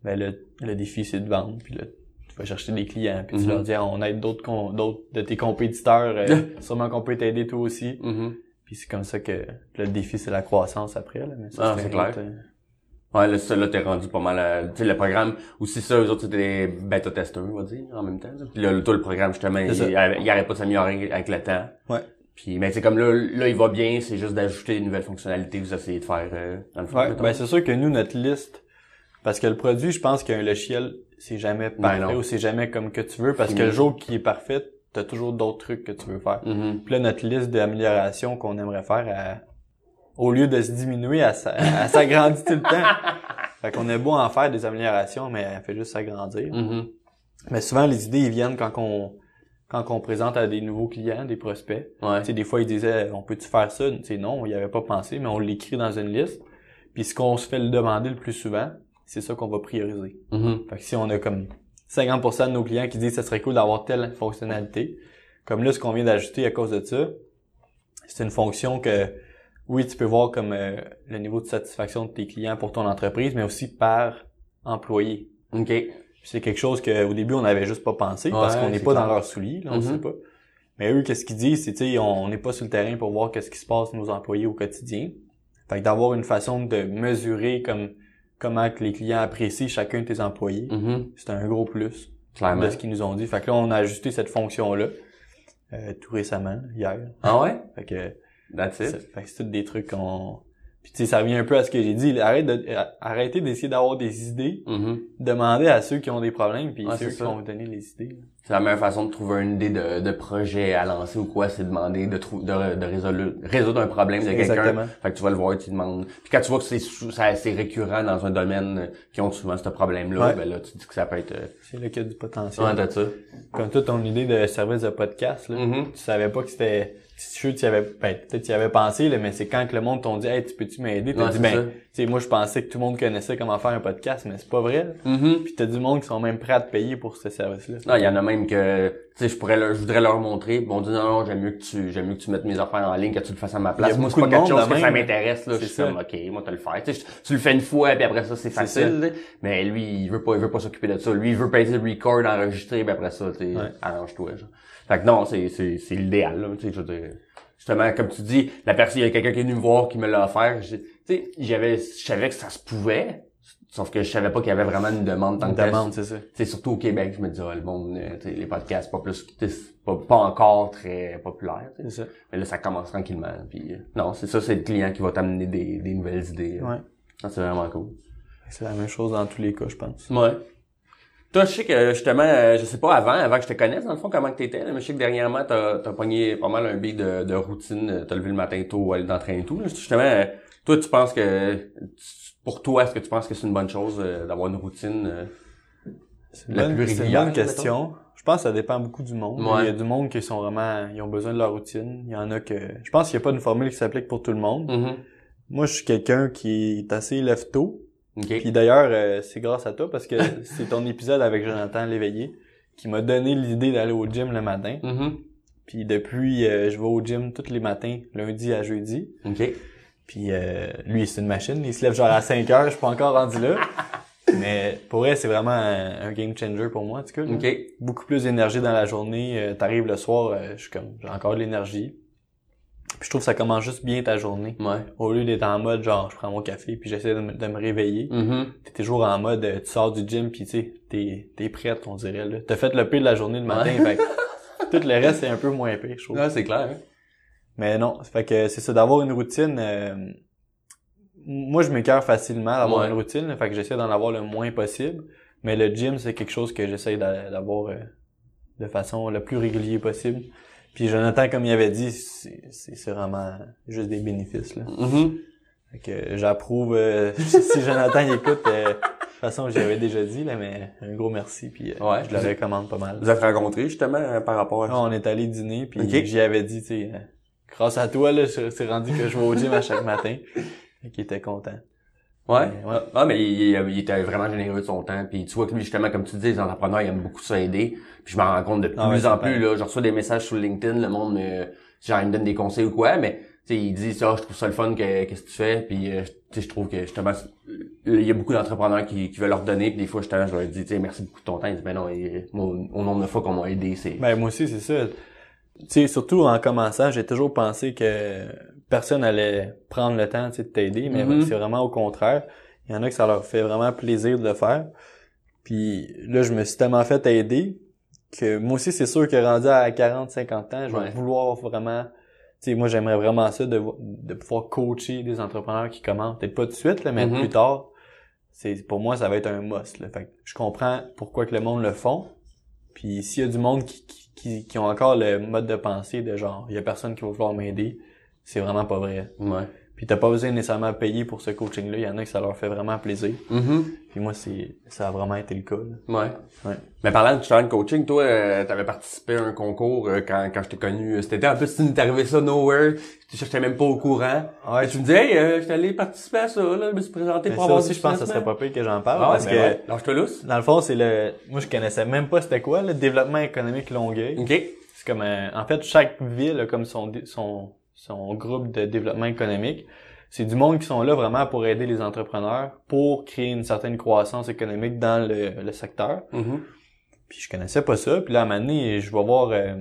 ben le, le défi, c'est de vendre. Puis là, tu vas chercher des clients. Puis tu Mhm. leur dis, Ah, on aide d'autres d'autres de tes compétiteurs. euh, sûrement qu'on peut t'aider toi aussi. Mhm. Puis c'est comme ça que le défi, c'est la croissance après. Là. Mais ça, Ah, c'est clair. autre, euh, Ouais, là, ça, là, t'es rendu pas mal, euh, tu sais, le programme, aussi ça, eux autres, c'était des bêta-testeurs, on va dire, en même temps. là. Puis là, le- toi, le programme, justement, il, il arrête pas de s'améliorer avec le temps. Ouais. Puis, mais c'est comme là, là, il va bien, c'est juste d'ajouter des nouvelles fonctionnalités que vous essayez de faire, euh, dans le fond. Ouais, ben c'est sûr que nous, notre liste, parce que le produit, je pense qu'un logiciel, c'est jamais parfait Ben non. ou c'est jamais comme que tu veux, parce Fini. que le jour qui est parfait, t'as toujours d'autres trucs que tu veux faire. Mhm. Puis là, notre liste d'améliorations qu'on aimerait faire, au lieu de se diminuer, elle, s'a- elle s'agrandit tout le temps. Fait qu'on a beau en faire des améliorations, mais elle fait juste s'agrandir. Mhm. Mais souvent, les idées, ils viennent quand on, quand on présente à des nouveaux clients, des prospects. Ouais. Tu sais, des fois, ils disaient, on peut-tu faire ça? Tu sais, non, on y avait pas pensé, mais on l'écrit dans une liste. Puis ce qu'on se fait le demander le plus souvent, c'est ça qu'on va prioriser. Mhm. Fait que si on a comme 50% de nos clients qui disent ça serait cool d'avoir telle fonctionnalité, comme là, ce qu'on vient d'ajouter à cause de ça, c'est une fonction que, oui, tu peux voir comme euh, le niveau de satisfaction de tes clients pour ton entreprise, mais aussi par employé. OK. C'est quelque chose qu'au début, on n'avait juste pas pensé parce qu'on n'est pas clair. dans leurs souliers, là, on Mhm. sait pas. Mais eux, qu'est-ce qu'ils disent, c'est, tu sais, on n'est pas sur le terrain pour voir qu'est-ce qui se passe nos employés au quotidien. Fait que d'avoir une façon de mesurer comme comment que les clients apprécient chacun de tes employés, Mhm. c'est un gros plus Clairement. de ce qu'ils nous ont dit. Fait que là, on a ajusté cette fonction-là euh, tout récemment, hier. Ah ouais? Fait que That's it. fait que c'est tous des trucs qu'on... Puis tu sais, ça revient un peu à ce que j'ai dit. Arrête de, euh, arrêtez d'essayer d'avoir des idées. Mhm. Demandez à ceux qui ont des problèmes, puis Ouais, c'est eux c'est qui vont vous donner les idées. C'est la meilleure façon de trouver une idée de, de projet à lancer ou quoi, c'est demander de, trou- de, de résoudre, résoudre un problème de quelqu'un. Exactement. Fait que tu vas le voir, tu demandes. Puis quand tu vois que c'est ça- c'est récurrent dans un domaine qui ont souvent ce problème-là, Ouais. ben là, tu dis que ça peut être... euh, C'est là qu'il y a du potentiel. Ouais, t'as ça. Comme toi, ton idée de service de podcast, là, Mhm. tu savais pas que c'était... Si tu y avais, ben, peut-être tu y avais pensé, là, mais c'est quand que le monde t'ont dit, hey, tu peux-tu m'aider? T'as Ouais, dit, ben, ça. tu sais, moi, je pensais que tout le monde connaissait comment faire un podcast, mais c'est pas vrai. là. Mhm. Puis t'as du monde qui sont même prêts à te payer pour ce service-là. Non, il y en a même que, tu sais, je pourrais leur, je voudrais leur montrer, bon, on dit non, non, j'aime mieux que tu, j'aime mieux que tu mettes mes affaires en ligne, que tu le fasses à ma place. Moi, c'est pas quelque chose que ça m'intéresse, là. Je C'est suis ça. comme, ok, moi, te le faire. Tu sais, je- tu le fais une fois, puis après ça, c'est facile. Mais lui, il veut pas, il veut pas s'occuper de ça. Lui, il veut payer le record, enregistrer, puis après ça, tu sais, Ouais. arrange-toi, genre. Fait que non, c'est, c'est, c'est l'idéal, là, tu sais, je veux dire. Justement, comme tu dis, la personne, il y a quelqu'un qui est venu me voir, qui me l'a offert. Tu sais, j'avais, je savais que ça se pouvait. Sauf que je savais pas qu'il y avait vraiment une demande tant On que demande, c'est ça. Surtout au Québec, je me dis, ah, le monde, euh, les podcasts, pas plus, c'est pas, pas encore très populaire. C'est ça. Mais là, ça commence tranquillement. Puis, euh, non, c'est ça, c'est le client qui va t'amener des, des nouvelles idées. Ouais. Ça, c'est vraiment cool. C'est la même chose dans tous les cas, je pense. Ouais. Toi, je sais que justement, euh, je sais pas avant, avant que je te connaisse, dans le fond, comment que t'étais, là, mais je sais que dernièrement, t'as as pogné pas mal un billet de, de routine, euh, t'as levé le matin tôt, aller d'entraîner et tout. là. Justement, euh, toi, tu penses que pour toi, est-ce que tu penses que c'est une bonne chose euh, d'avoir une routine euh, La bonne, plus c'est une régulière, bonne question. Je pense que ça dépend beaucoup du monde. Ouais. Il y a du monde qui sont vraiment, ils ont besoin de leur routine. Il y en a que, je pense qu'il n'y a pas une formule qui s'applique pour tout le monde. mhm. Moi, je suis quelqu'un qui est assez lève tôt. OK. Puis d'ailleurs, euh, c'est grâce à toi parce que c'est ton épisode avec Jonathan Léveillé qui m'a donné l'idée d'aller au gym le matin. Mhm. Puis depuis, euh, je vais au gym tous les matins, lundi à jeudi. OK. Puis euh, lui, c'est une machine. Il se lève genre à 5 heures. Je suis pas encore rendu là. Mais pour vrai, c'est vraiment un, un game changer pour moi, en tout cas. Beaucoup plus d'énergie dans la journée. Euh, T'arrives le soir, euh, je suis comme, j'ai encore de l'énergie. Puis je trouve que ça commence juste bien ta journée. Ouais. Au lieu d'être en mode genre, je prends mon café puis j'essaie de, me- de me réveiller. Mhm. T'es toujours en mode, euh, tu sors du gym puis tu sais, t'es, t'es prête, on dirait, là. T'as fait le pire de la journée le matin, Ouais. fait que tout le reste, c'est un peu moins pire, je trouve. Ouais, c'est clair. hein. Mais non, fait que c'est ça, d'avoir une routine, euh, moi, je m'écœure facilement d'avoir Ouais. une routine, là, fait que j'essaie d'en avoir le moins possible. Mais le gym, c'est quelque chose que j'essaie d'a- d'avoir euh, de façon le plus régulier possible. Puis Jonathan, comme il avait dit, c'est vraiment juste des bénéfices. Là. Mhm. Fait que j'approuve. euh, si Jonathan écoute, euh, de toute façon, j'avais déjà dit, là, mais un gros merci. Puis euh, Ouais. je le recommande pas mal. Vous êtes rencontrés justement euh, par rapport à Ah, on est allé dîner, puis Ok. j'y avais dit, tu sais, euh, grâce à toi, là, c'est rendu que je vais au gym à chaque matin. Et qu'il était content. Ouais. Ouais. Ah, mais il, il était vraiment généreux de son temps. Puis tu vois que lui, justement, comme tu dis, les entrepreneurs, ils aiment beaucoup s'aider. Puis je m'en rends compte de plus Ah ouais, en plus. Là, je reçois des messages sur LinkedIn, le monde me, genre, il me donne des conseils ou quoi, mais tu sais, ils disent, ah, je trouve ça le fun, que- qu'est-ce que tu fais. Puis euh, tu sais, je trouve que justement, il y a beaucoup d'entrepreneurs qui, qui veulent leur donner. Puis des fois, justement, je leur dis, tu sais, merci beaucoup de ton temps. Ils disent, ben non, et, au nombre de fois qu'on m'a aidé, c'est... Ben, moi aussi, c'est ça. Tu sais, surtout en commençant, j'ai toujours pensé que personne allait prendre le temps, de t'aider, mais Mhm. c'est vraiment au contraire. Il y en a que ça leur fait vraiment plaisir de le faire. Puis là, je me suis tellement fait aider que moi aussi, c'est sûr que rendu à 40, 50 ans, je vais Ouais. vouloir vraiment... Tu sais, moi, j'aimerais vraiment ça de, de pouvoir coacher des entrepreneurs qui commencent. Peut-être pas tout de suite, là, mais Mhm. plus tard. C'est, pour moi, ça va être un must. Là. Fait que je comprends pourquoi que le monde le font. Puis s'il y a du monde qui, qui, qui, qui ont encore le mode de pensée de genre, il y a personne qui va vouloir m'aider, c'est vraiment pas vrai. Ouais. Puis t'as pas besoin nécessairement de payer pour ce coaching-là. Il y en a que ça leur fait vraiment plaisir. Mhm. Puis moi, c'est ça a vraiment été le cas. là. Ouais. Ouais. Mais parlant de talent coaching, toi, euh, t'avais participé à un concours euh, quand, quand je t'ai connu. euh, C'était en plus, tu t'es arrivé ça nowhere. Tu j'étais même pas au courant. Ouais, Et tu me disais, hey, euh, j'étais allé participer à ça, là, je me suis présenté Mais pour ça avoir aussi, je pense que ça serait pas pire que j'en parle. Ah parce ben que, ouais. Dans le fond, c'est le... Moi, je connaissais même pas c'était quoi, le développement économique Longueuil. OK. C'est comme un- en fait chaque ville a comme son son son groupe de développement économique. C'est du monde qui sont là vraiment pour aider les entrepreneurs pour créer une certaine croissance économique dans le, le secteur. Mhm. Puis je connaissais pas ça. Puis là à un moment donné, je vais voir euh,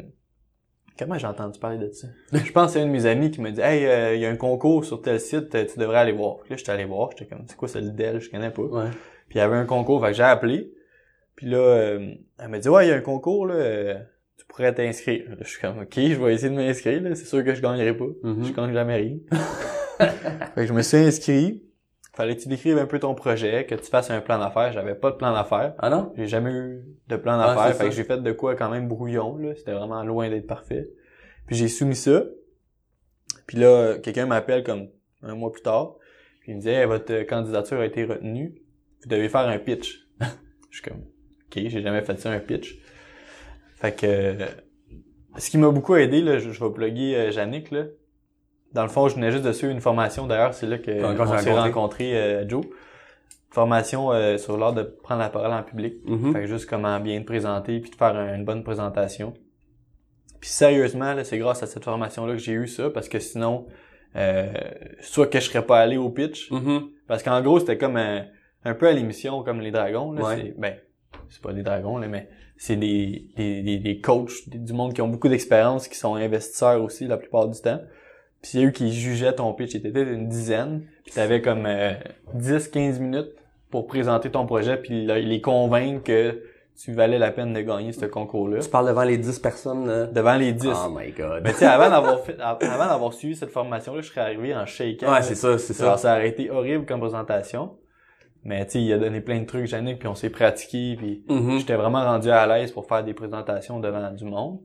comment j'ai entendu parler de ça? je pense que c'est un de mes amis qui me dit "Hey, euh, il y a un concours sur tel site, euh, tu devrais aller voir." Puis là j'étais allé voir, j'étais comme "C'est quoi ça le DEL, je connais pas." Ouais. Puis il y avait un concours, fait que j'ai appelé. Puis là, euh, elle m'a dit Ouais, il y a un concours, là, tu pourrais t'inscrire. Je suis comme OK, je vais essayer de m'inscrire. C'est sûr que je gagnerai pas. Mhm. Je gagne jamais rien. fait que je me suis inscrit. Fallait que tu décrives un peu ton projet, que tu fasses un plan d'affaires. J'avais pas de plan d'affaires. Ah non? J'ai jamais eu de plan Ah, d'affaires. fait que j'ai fait de quoi quand même brouillon, là. C'était vraiment loin d'être parfait. Puis j'ai soumis ça. Puis là, quelqu'un m'appelle comme un mois plus tard. Puis il me dit hey, votre candidature a été retenue. Vous devez faire un pitch. Je suis comme OK, j'ai jamais fait ça un pitch. Fait que euh, ce qui m'a beaucoup aidé, là, je, je vais plugger euh, Yannick, là. Dans le fond, je venais juste de suivre une formation. D'ailleurs, c'est là que on j'ai s'est rencontré. euh, Joe. Formation euh, sur l'art de prendre la parole en public. Mhm. Fait que juste comment bien te présenter puis de faire un- une bonne présentation. Puis sérieusement, là, c'est grâce à cette formation-là que j'ai eu ça, parce que sinon, euh, soit que je serais pas allé au pitch, Mhm. parce qu'en gros, c'était comme un, un peu à l'émission comme les dragons. Là, Ouais. c'est, ben, c'est pas des dragons, là, mais c'est des, des, des, des coachs, du monde qui ont beaucoup d'expérience, qui sont investisseurs aussi la plupart du temps. Puis c'est eux qui jugeaient ton pitch. C'était peut-être une dizaine. Puis t'avais comme euh, 10-15 minutes pour présenter ton projet, puis là, les convaincre que tu valais la peine de gagner ce concours-là. Tu parles devant les 10 personnes, là. Devant les 10. Oh my god. Mais tu sais, avant d'avoir fait, avant d'avoir suivi cette formation-là, je serais arrivé en shaking. ouais, c'est ça, c'est ça. Ça aurait été horrible comme présentation. Mais tu sais, il a donné plein de trucs, Yannick, puis on s'est pratiqué, puis Mhm. j'étais vraiment rendu à l'aise pour faire des présentations devant du monde.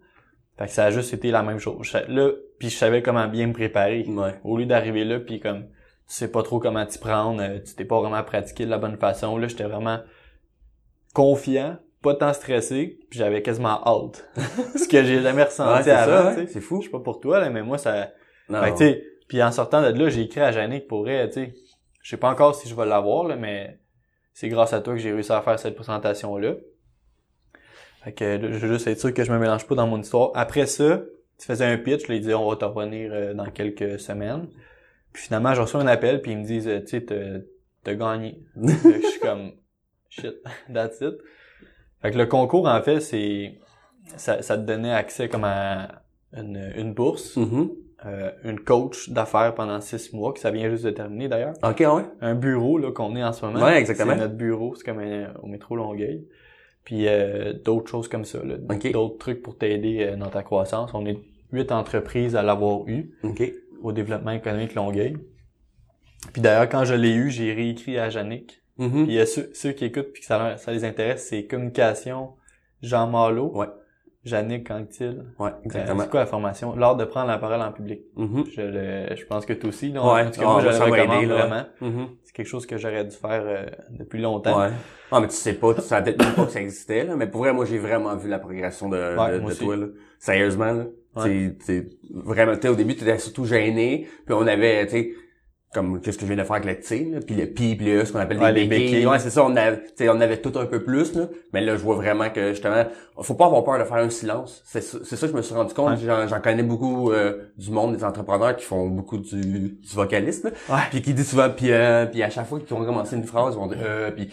Fait que ça a juste été la même chose. Là, puis je savais comment bien me préparer. Ouais. Au lieu d'arriver là, puis comme tu sais pas trop comment t'y prendre, euh, tu t'es pas vraiment pratiqué de la bonne façon. Là, j'étais vraiment confiant, pas tant stressé, puis j'avais quasiment hâte. Ce que j'ai jamais ressenti avant. C'est fou. Je sais pas pour toi, là, mais moi, ça... Non. Fait que, tu sais, puis en sortant de là, j'ai écrit à Yannick pour elle, tu sais. Je sais pas encore si je vais l'avoir, mais c'est grâce à toi que j'ai réussi à faire cette présentation-là. Fait que je veux juste être sûr que je me mélange pas dans mon histoire. Après ça, tu faisais un pitch, là, il dit on va te revenir euh, dans quelques semaines. Puis finalement, je reçois un appel, puis ils me disent, euh, tu sais, t'as- gagné. Je suis comme, shit, that's it. Fait que le concours, en fait, c'est, ça, ça te donnait accès comme à une, une bourse Mhm. Euh, une coach d'affaires pendant six mois, que ça vient juste de terminer d'ailleurs. Ok, ouais. Un bureau là qu'on est en ce moment. Ouais, exactement. C'est notre bureau, c'est comme un- au métro Longueuil. Puis euh, d'autres choses comme ça, là. Ok. d'autres trucs pour t'aider euh, dans ta croissance. On est huit entreprises à l'avoir eu Ok. au développement économique Longueuil. Puis d'ailleurs, quand je l'ai eu, j'ai réécrit à Yannick. Puis il y a ceux, ceux qui écoutent puis que ça, ça les intéresse, c'est communication, Jean Malo, Ouais. Yannick Anctil. Ouais, Euh, exactement. C'est quoi la formation? L'art de prendre la parole en public. Mhm. Je, le, je pense que toi aussi. Là, Ouais. En tout cas, moi, je le recommande vraiment. Mhm. C'est quelque chose que j'aurais dû faire euh, depuis longtemps. Ouais. Ah, mais tu sais pas, tu savais peut-être même pas que ça existait, là. Mais pour vrai, moi, j'ai vraiment vu la progression de, Ouais, de, toi, là. Sérieusement, là. Ouais. C'est, c'est vraiment, tu sais, au début, t'étais surtout gêné. Puis on avait, tu sais, comme, qu'est-ce que je viens de faire avec le T, là. Puis le pi, puis le E, ce qu'on appelle Ouais, des les béquilles. béquilles. Ouais, c'est ça, on avait, on avait tout un peu plus, là. Mais là, je vois vraiment que, justement, faut pas avoir peur de faire un silence. C'est ça, c'est ça que je me suis rendu compte. Ouais. J'en, j'en connais beaucoup, euh, du monde, des entrepreneurs qui font beaucoup du, du. Ouais. Puis qui disent souvent puis euh, puis à chaque fois qu'ils vont commencer une phrase, ils vont dire euh puis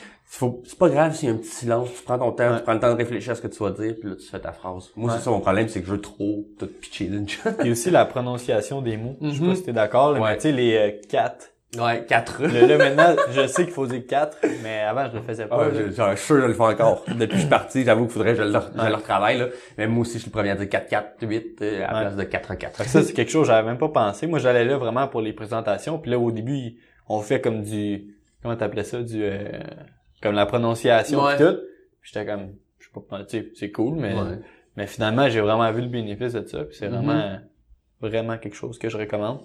c'est pas grave s'il y a un petit silence, tu prends ton temps, Ouais. tu prends le temps de réfléchir à ce que tu vas dire, puis là tu fais ta phrase. Moi Ouais. c'est ça mon problème, c'est que je veux trop tout pitcher d'une shot. Puis aussi la prononciation des mots. Je sais Mhm. pas si t'es d'accord, Ouais. mais tu sais, les euh, quatre. Ouais, quatre. Le, là, maintenant, je sais qu'il faut dire quatre, mais avant, je le faisais pas. Ah, là. je, je sûr de le faire encore. Depuis que je suis parti, j'avoue qu'il faudrait que je le, je le retravaille, là. Mais moi aussi, je suis le premier à dire 4, 4, 8, euh, à la Ouais. place de 4, 4. Fait que ça, c'est quelque chose que j'avais même pas pensé. Moi, j'allais là vraiment pour les présentations. Puis là, au début, on fait comme du... Comment t'appelais ça? Du... euh, comme la prononciation Ouais. pis tout. J'étais comme... Je sais pas, c'est cool, mais... Ouais. Mais finalement, j'ai vraiment vu le bénéfice de ça. Puis c'est Mhm. vraiment... Vraiment quelque chose que je recommande.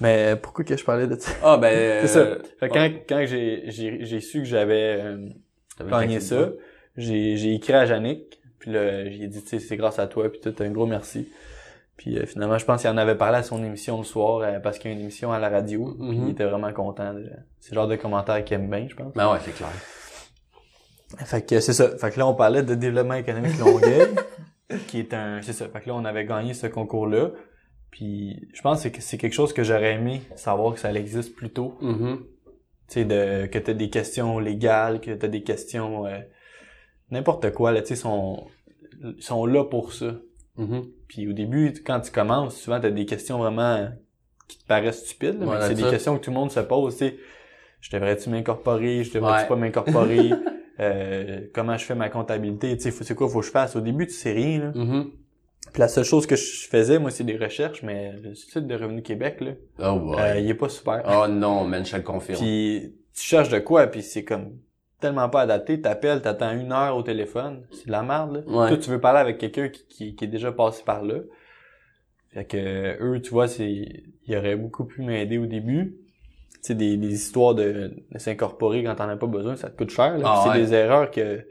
Mais pourquoi que je parlais de ça? Ah, ben, C'est ça. euh, Fait quand, quand j'ai, j'ai, j'ai su que j'avais euh, gagné ça, j'ai, j'ai écrit à Yannick, puis là, j'ai dit, tu sais, c'est grâce à toi, puis tout, un gros merci. Puis euh, finalement, je pense qu'il en avait parlé à son émission le soir, euh, parce qu'il y a une émission à la radio, puis Mhm. il était vraiment content. De... C'est le genre de commentaire qu'il aime bien, je pense. Ben ouais, c'est clair. Fait que c'est ça. Fait que là, on parlait de développement économique Longueuil, qui est un... C'est ça. Fait que là, on avait gagné ce concours-là. Puis je pense que c'est quelque chose que j'aurais aimé savoir que ça existe plus tôt. Mhm. tu sais de que t'as des questions légales que t'as des questions euh, n'importe quoi là tu sais sont ils sont là pour ça Mhm. puis au début quand tu commences souvent t'as des questions vraiment qui te paraissent stupides là, Ouais, mais c'est des questions que tout le monde se pose tu sais je devrais-tu m'incorporer? Je devrais-tu Ouais. pas m'incorporer? euh, comment je fais ma comptabilité? Tu sais c'est quoi faut que je fasse? Au début tu sais rien là Mhm. puis la seule chose que je faisais moi c'est des recherches mais le site de Revenu Québec là Oh, euh, il est pas super Oh non, man, je le confirme. puis tu cherches de quoi, puis c'est comme tellement pas adapté. T'appelles, t'attends une heure au téléphone. C'est de la merde, là. Ouais. Toi, tu veux parler avec quelqu'un qui, qui, qui est déjà passé par là. Fait que eux, tu vois, c'est. Ils auraient beaucoup pu m'aider au début. Tu sais, des, des histoires de, de s'incorporer quand t'en as pas besoin, ça te coûte cher. Ah ouais. c'est des erreurs que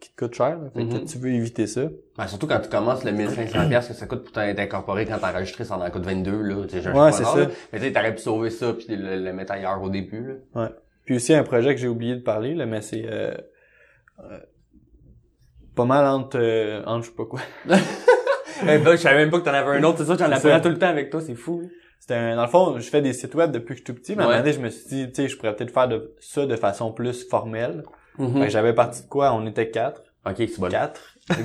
qui te coûtent cher. là. Fait que Mhm. tu veux éviter ça. Ben, surtout quand tu commences le 1500 pièces que ça coûte pour t'incorporer quand t'as enregistré, ça en coûte 22, là. Ouais, c'est ça. là. Mais tu sais, t'aurais pu sauver ça puis le, le mettre ailleurs au début, là. Puis aussi un projet que j'ai oublié de parler, là, mais c'est euh, euh, pas mal entre, euh, entre je sais pas quoi. Eh ben, je savais même pas que t'en avais un autre, c'est ça, j'en apprends tout le temps avec toi, c'est fou. C'était un, dans le fond, je fais des sites web depuis que je suis tout petit, mais à un moment donné, je me suis dit, tu sais, je pourrais peut-être faire de, ça de façon plus formelle. Mhm. Fait que j'avais parti de quoi? On était quatre. Ok, c'est bon. Quatre.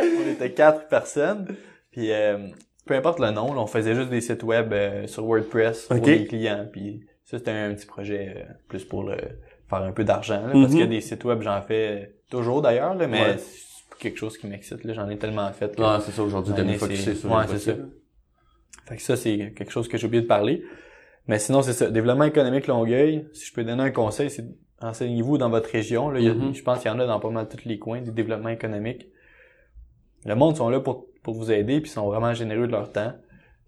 On était quatre personnes. Puis euh, peu importe le nom, là, on faisait juste des sites web euh, sur WordPress pour Ok. les clients. Puis ça, c'était un petit projet euh, plus pour le, faire un peu d'argent. là, Parce Mhm. que des sites web, j'en fais toujours d'ailleurs, là, mais Ouais. c'est quelque chose qui m'excite. là. J'en ai tellement fait. que- Ah, c'est ça, aujourd'hui, c'est- sais sur ouais, les c'est ça. Fait que ça, c'est quelque chose que j'ai oublié de parler. Mais sinon, c'est ça. Développement économique Longueuil, si je peux donner un conseil, c'est enseignez-vous dans votre région. Là, Il y a- Mhm. Je pense qu'il y en a dans pas mal tous les coins, des développements économiques. Le monde sont là pour, pour vous aider, puis ils sont vraiment généreux de leur temps.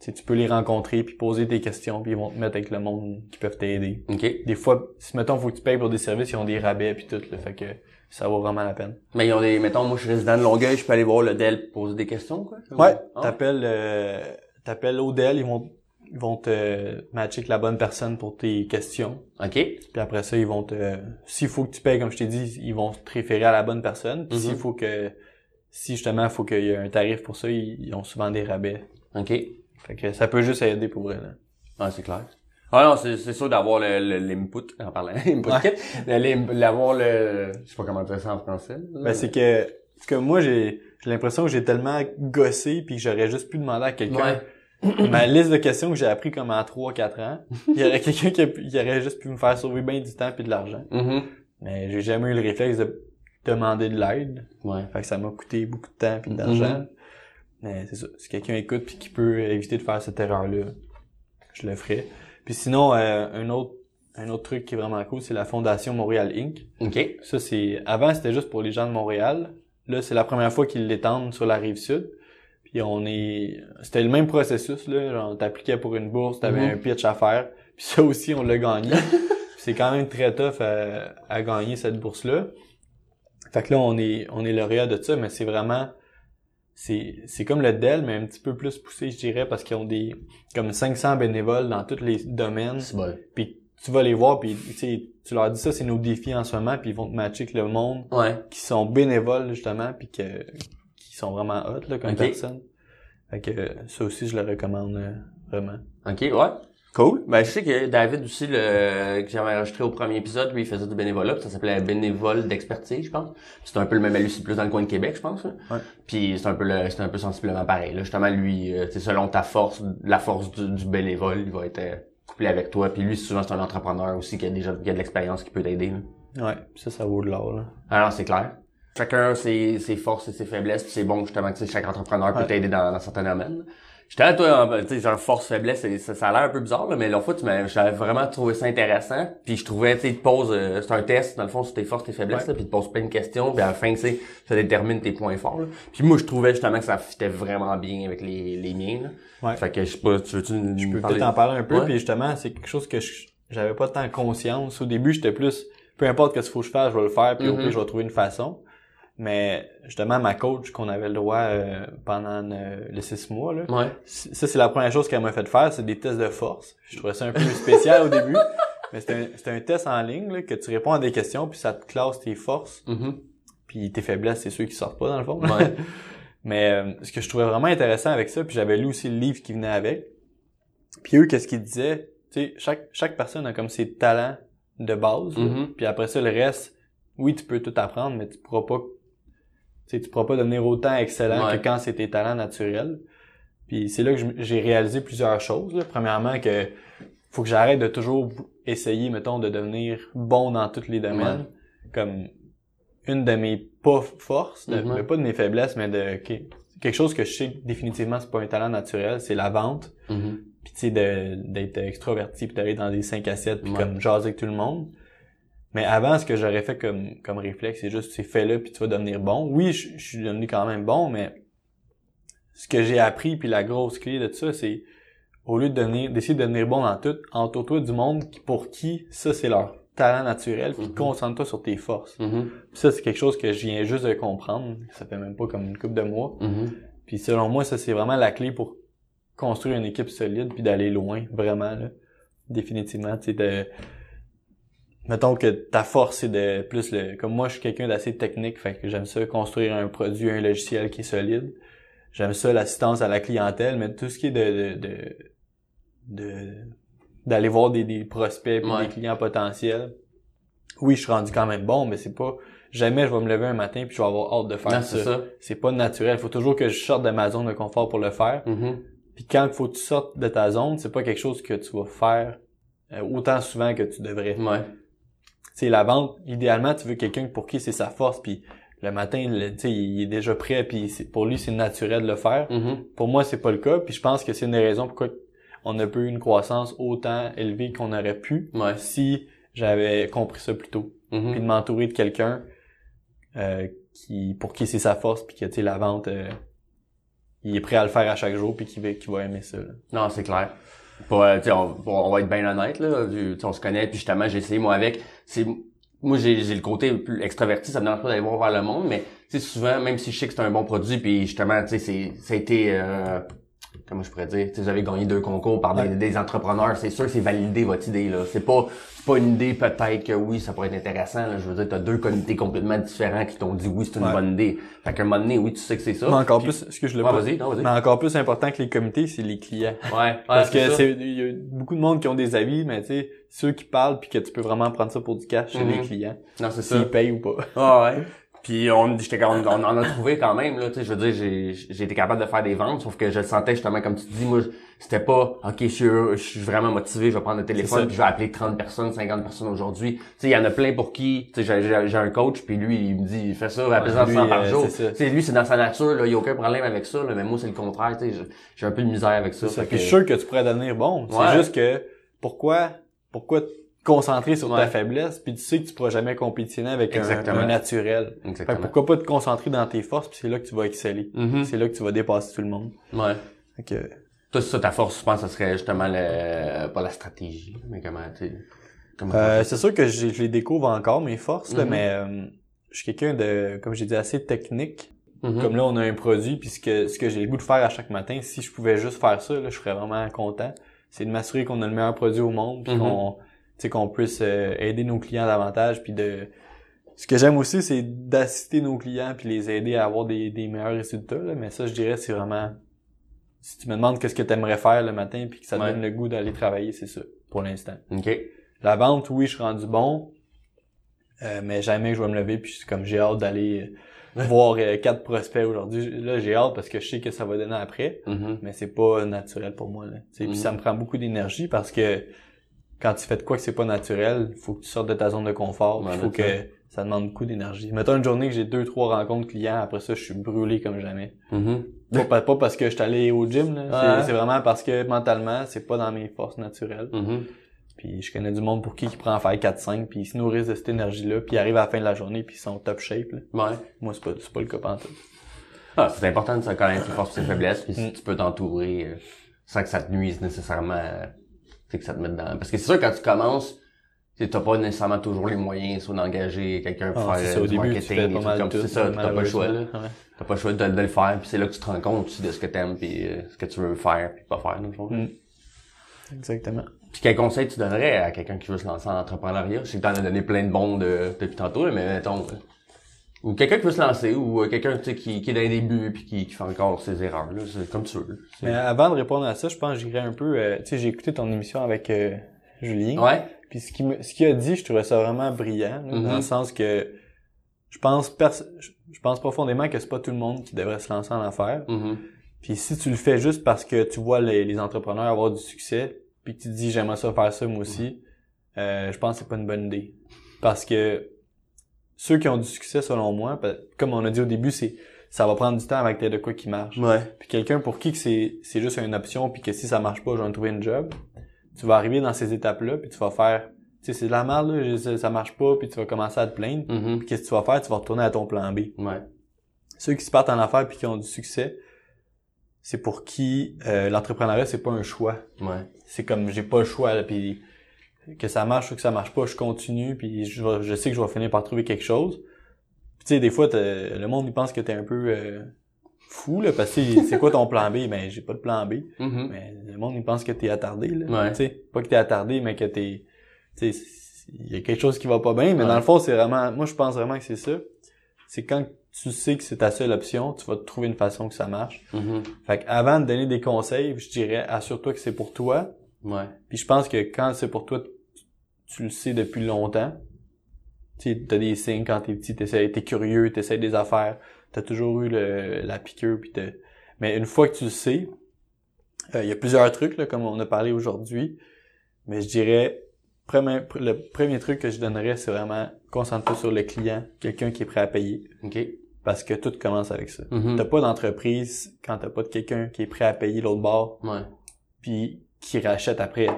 Tu sais, tu peux les rencontrer, puis poser des questions, puis ils vont te mettre avec le monde qui peuvent t'aider. Ok. Des fois, si mettons, faut que tu payes pour des services, ils ont des rabais, puis tout. Là, fait que ça vaut vraiment la peine. Mais ils ont des, mettons, moi, je suis résident de Longueuil, je peux aller voir le DEL poser des questions, quoi? Ouais, Ah. t'appelles euh, t'appelles Odell, ils vont ils vont te matcher avec la bonne personne pour tes questions. Ok. Puis après ça, ils vont te s'il faut que tu payes comme je t'ai dit, ils vont te référer à la bonne personne. Puis Mhm. s'il faut que si justement il faut qu'il y ait un tarif pour ça, ils, ont souvent des rabais. Ok. Fait que ça peut juste aider pour elle. Ah, c'est clair. Ah non, c'est, sûr d'avoir le, le- l'input, en parlant, input kit, d'avoir le, je sais pas comment dire ça en français. là. Ben c'est que parce que moi j'ai j'ai l'impression que j'ai tellement gossé puis que j'aurais juste pu demander à quelqu'un Ouais. Ma liste de questions que j'ai appris comme en 3 4 ans, il y aurait quelqu'un qui, aurait juste pu me faire sauver bien du temps puis de l'argent. Mhm. Mais j'ai jamais eu le réflexe de demander de l'aide. Ouais. Fait que ça m'a coûté beaucoup de temps puis d'argent. Mais c'est ça. Si quelqu'un écoute puis qui peut éviter de faire cette erreur-là, je le ferai. Puis sinon, euh, un autre un autre truc qui est vraiment cool, c'est la Fondation Montréal Inc. OK. Ça, c'est avant, c'était juste pour les gens de Montréal. Là, c'est la première fois qu'ils l'étendent sur la rive sud. Puis on est, c'était le même processus là. Genre, t'appliquais pour une bourse, t'avais Mhm. un pitch à faire. Puis ça aussi, on l'a gagné. C'est quand même très tough à, à gagner cette bourse-là. Fait que là, on est, on est lauréat de ça, mais c'est vraiment, c'est, c'est comme le DEL, mais un petit peu plus poussé, je dirais, parce qu'ils ont des, comme 500 bénévoles dans tous les domaines. C'est bon. Puis tu vas les voir, puis tu sais, tu leur dis ça, c'est nos défis en ce moment, puis ils vont te matcher avec le monde Ouais. qui sont bénévoles justement, puis que sont vraiment hot là comme Ok. personne. Fait que euh, ça aussi, je le recommande euh, vraiment. OK, ouais. Cool. Ben, je sais que David aussi, le, que j'avais enregistré au premier épisode, lui, il faisait du bénévolat, puis ça s'appelait bénévole d'expertise, je pense. C'est un peu le même à lui, c'est plus dans le coin de Québec, je pense. là. Ouais. Puis c'est un peu le, c'est un peu sensiblement pareil. Là. Justement, lui, euh, tu sais, selon ta force, la force du, du bénévole, il va être euh, couplé avec toi. Puis lui, souvent, c'est un entrepreneur aussi qui a déjà qui a de l'expérience qui peut t'aider. là. Ouais, ça, ça vaut de l'or là. Alors, c'est clair. Chacun ses, ses forces et ses faiblesses, puis c'est bon justement que chaque entrepreneur peut Ouais. t'aider dans, dans certains domaines. J'étais à toi, en- tu sais, genre force, faiblesse, et ça, ça a l'air un peu bizarre, là, mais l'autre fois, tu m'as, j'avais vraiment trouvé ça intéressant. Puis je trouvais, tu sais, te pose, euh, c'est un test, dans le fond, sur tes forces, tes faiblesses, Ouais. là, puis te pose plein de questions, puis à la fin, tu sais, ça détermine tes points forts. là. Puis moi, je trouvais justement que ça fitait vraiment bien avec les, les miens. Là. Ouais. Fait que je sais pas, tu veux-tu Je peux peut-être en parler un peu, Ouais. puis justement, c'est quelque chose que je- j'avais pas tant conscience. Au début, j'étais plus, peu importe ce qu'il faut que je fasse, je vais le faire, puis au Mhm. pire, je vais trouver une façon. Mais justement, ma coach qu'on avait le droit euh, pendant euh, les six mois, là, Ouais. ça c'est la première chose qu'elle m'a fait faire, c'est des tests de force. Je trouvais ça un peu spécial au début, mais c'était un, c'était un test en ligne là, que tu réponds à des questions, puis ça te classe tes forces, Mhm. puis tes faiblesses, c'est ceux qui sortent pas dans le fond. Ouais. Mais euh, ce que je trouvais vraiment intéressant avec ça, puis j'avais lu aussi le livre qui venait avec. Puis eux, qu'est-ce qu'ils disaient? Tu sais, chaque, chaque personne a comme ses talents de base. Mhm. Puis après ça, le reste, oui, tu peux tout apprendre, mais tu pourras pas, sais, tu pourras pas devenir autant excellent Ouais. que quand c'est tes talents naturels. Puis c'est là que j'ai réalisé plusieurs choses. là. Premièrement, que faut que j'arrête de toujours essayer, mettons, de devenir bon dans tous les domaines. Comme une de mes pas forces, de- Mhm. mais pas de mes faiblesses, mais de quelque chose que je sais que définitivement c'est pas un talent naturel, c'est la vente. Mhm. Puis tu sais d'être extroverti puis d'aller dans des 5 à 7 puis Ouais. comme jaser avec tout le monde. Mais avant ce que j'aurais fait comme comme réflexe, c'est juste c'est fais-le puis tu vas devenir bon. Oui, je, je suis devenu quand même bon, mais ce que j'ai appris puis la grosse clé de ça, c'est au lieu de devenir d'essayer de devenir bon dans tout, entoure-toi du monde qui, pour qui ça c'est leur talent naturel, puis Mhm. concentre-toi sur tes forces. Mhm. Puis ça, c'est quelque chose que je viens juste de comprendre. Ça fait même pas comme une couple de mois. Mhm. Puis selon moi, ça, c'est vraiment la clé pour construire une équipe solide puis d'aller loin, vraiment, là. Définitivement, tu sais, de... Mettons que ta force, c'est de plus le... Comme moi, je suis quelqu'un d'assez technique, fait que j'aime ça, construire un produit, un logiciel qui est solide. J'aime ça, l'assistance à la clientèle, mais tout ce qui est de... de, de, de- d'aller voir des, des prospects puis Ouais. des clients potentiels. Oui, je suis rendu quand même bon, mais c'est pas... Jamais je vais me lever un matin puis je vais avoir hâte de faire Non, ça c'est pas naturel. Faut toujours que je sorte de ma zone de confort pour le faire. Mhm. Puis quand il faut que tu sortes de ta zone, c'est pas quelque chose que tu vas faire euh, autant souvent que tu devrais. Ouais. Sais, la vente, idéalement, tu veux quelqu'un pour qui c'est sa force, puis le matin, le- tu sais, il est déjà prêt, puis c'est- pour lui, c'est naturel de le faire. Mhm. Pour moi, c'est pas le cas, puis je pense que c'est une des raisons pourquoi on n'a pas eu une croissance autant élevée qu'on aurait pu Ouais. si j'avais compris ça plus tôt. Mhm. Puis de m'entourer de quelqu'un euh, qui pour qui c'est sa force, puis que, tu sais, la vente... euh, il est prêt à le faire à chaque jour puis qu'il va, va aimer ça. là. Non, c'est clair. On, on va être bien honnête là, on se connaît puis justement j'ai essayé moi avec. C'est moi j'ai le côté plus extraverti, ça me dérange pas d'aller voir vers le monde, mais souvent même si je sais que c'est un bon produit puis justement tu sais ça a été euh, comment je pourrais dire, tu sais, vous avez gagné deux concours par des, Ouais. des entrepreneurs, c'est sûr que c'est valider votre idée là. C'est pas c'est pas une idée peut-être que oui ça pourrait être intéressant. Là. Je veux dire t'as deux comités complètement différents qui t'ont dit oui c'est une Ouais. bonne idée. Fait qu'à un moment donné oui tu sais que c'est ça. Mais encore Puis- plus, excuse je le Ouais, pas. vas-y, non, vas-y. Mais encore plus important que les comités, c'est les clients. Ouais, Parce que c'est il y a beaucoup de monde qui ont des avis, mais tu sais, ceux qui parlent puis que tu peux vraiment prendre ça pour du cash, c'est Mhm. les clients. non c'est ça. S'ils payent ou pas. Ah ouais. Puis on, on, on en a trouvé quand même, là, tu sais, je veux dire, j'ai, j'ai été capable de faire des ventes, sauf que je le sentais justement, comme tu dis, moi, c'était pas, ok, je suis, je suis vraiment motivé, je vais prendre le téléphone, puis je vais appeler 30 personnes, 50 personnes aujourd'hui. Tu sais, il y en a plein pour qui, tu sais, j'ai, j'ai, un coach, puis lui, il me dit, fais ça, appelle-en lui, 100 par euh, jour. Tu sais, lui, c'est dans sa nature, là, il y a aucun problème avec ça, là, mais moi, c'est le contraire, tu sais, j'ai- un peu de misère avec ça. C'est ça. fait je suis sûr que tu pourrais devenir bon. Ouais. C'est juste que pourquoi pourquoi concentrer sur ta faiblesse puis tu sais que tu pourras jamais compétitionner avec un, Exactement. un naturel. Fait que Exactement. pourquoi pas te concentrer dans tes forces puis c'est là que tu vas exceller. Mhm. C'est là que tu vas dépasser tout le monde. Ouais. Fait que Toi, c'est ça, ta force, je pense, ça serait justement le, pas la stratégie, mais comment, tu comment Euh, c'est sûr que je, je les découvre encore, mes forces, là, Mhm. mais euh, je suis quelqu'un de, comme j'ai dit, assez technique. Mhm. Comme là, on a un produit, puis ce que, ce que j'ai le goût de faire à chaque matin, si je pouvais juste faire ça, là, je serais vraiment content. C'est de m'assurer qu'on a le meilleur produit au monde, puis qu'on qu'on puisse euh, aider nos clients davantage, puis de... Ce que j'aime aussi, c'est d'assister nos clients, puis les aider à avoir des, des meilleurs résultats, là, mais ça, je dirais, c'est vraiment... Si tu me demandes qu'est-ce que tu aimerais faire le matin, puis que ça te Ouais. donne le goût d'aller travailler, c'est ça, pour l'instant. OK. La vente, oui, je suis rendu bon, euh, mais jamais je vais me lever puis c'est comme j'ai hâte d'aller euh, voir euh, quatre prospects aujourd'hui. Là, j'ai hâte parce que je sais que ça va donner après, Mhm. mais c'est pas naturel pour moi. Là. Puis ça me prend beaucoup d'énergie parce que quand tu fais de quoi que c'est pas naturel, faut que tu sortes de ta zone de confort. Il faut que ça demande beaucoup d'énergie. Mettons une journée que j'ai deux, trois rencontres clients, après ça, je suis brûlé comme jamais. Mhm. Pas, pas- pas parce que je suis allé au gym, là. C'est- vraiment parce que mentalement, c'est pas dans mes forces naturelles. Mhm. Puis je connais du monde pour qui qui prend en faire 4-5, puis ils se nourrissent de cette énergie-là, puis ils arrivent à la fin de la journée, puis ils sont top shape. Là. Ouais. Moi, c'est pas, pas le cas pantoute. Ah, c'est important de se connaître ses forces et ses faiblesses, puis si Mm. tu peux t'entourer euh, sans que ça te nuise nécessairement, euh, tu sais, que ça te mette dans... Parce que c'est sûr, quand tu commences, tu t'as pas nécessairement toujours les moyens, soit d'engager quelqu'un pour Ah, c'est faire ça, euh, au du début, tu marketing, mal comme ça. C'est ça, t'as pas le choix. Ouais. T'as pas le choix de, de le faire, puis c'est là que tu te rends compte aussi de ce que t'aimes, puis euh, ce que tu veux faire, puis pas faire, dans le fond. Mm. Exactement. Puis quel conseil tu donnerais à quelqu'un qui veut se lancer en entrepreneuriat? Je sais que t'en as donné plein de bons de, depuis tantôt, mais mettons... Ou quelqu'un qui veut se lancer, ou euh, quelqu'un tu sais, qui, qui est dans les débuts, puis qui, qui fait encore ses erreurs, là. C'est comme tu veux. Mais avant de répondre à ça, je pense que j'irais un peu... euh, tu sais, j'ai écouté ton émission avec euh, Julien, Ouais? puis ce qu'il a dit, je trouvais ça vraiment brillant, là, dans le sens que je pense pers- je pense profondément que c'est pas tout le monde qui devrait se lancer en affaires. Mhm. Puis si tu le fais juste parce que tu vois les, les entrepreneurs avoir du succès, puis que tu te dis j'aimerais ça faire ça moi aussi, euh, je pense que c'est pas une bonne idée. Parce que ceux qui ont du succès selon moi, comme on a dit au début, c'est ça va prendre du temps avec de quoi qui marche. Ouais. Puis quelqu'un pour qui que c'est c'est juste une option puis que si ça marche pas, je vais trouver une job. Tu vas arriver dans ces étapes-là puis tu vas faire tu sais c'est de la merde là, ça, marche pas puis tu vas commencer à te plaindre. Mhm. Puis qu'est-ce que tu vas faire? Tu vas retourner à ton plan B Ouais. ceux qui se partent en affaires puis qui ont du succès, c'est pour qui euh, l'entrepreneuriat c'est pas un choix. Ouais. C'est comme j'ai pas le choix là, puis que ça marche ou que ça marche pas, je continue puis je, sais que je vais finir par trouver quelque chose. Puis tu sais des fois le monde il pense que t'es un peu euh, fou là parce que c'est quoi ton plan B? Ben j'ai pas de plan B. Mhm. Mais le monde il pense que t'es attardé là. Ouais. Tu sais pas que t'es attardé mais que t'es tu sais il y a quelque chose qui va pas bien mais Ouais. dans le fond c'est vraiment moi je pense vraiment que c'est ça. C'est quand tu sais que c'est ta seule option, tu vas te trouver une façon que ça marche. Mhm. Fait que avant de donner des conseils, je dirais assure-toi que c'est pour toi. Ouais. Puis je pense que quand c'est pour toi, tu- le sais depuis longtemps. Tu t'as des signes quand t'es petit, t'essaies, t'es curieux, t'essaies des affaires, t'as toujours eu le, la piqûre, puis Mais une fois que tu le sais, euh, il y a plusieurs trucs, là, comme on a parlé aujourd'hui, mais je dirais, premier, le premier truc que je donnerais, c'est vraiment concentre-toi sur le client, quelqu'un qui est prêt à payer, OK. parce que tout commence avec ça. Mhm. T'as pas d'entreprise quand t'as pas de quelqu'un qui est prêt à payer l'autre bord, Ouais. puis qui rachète après.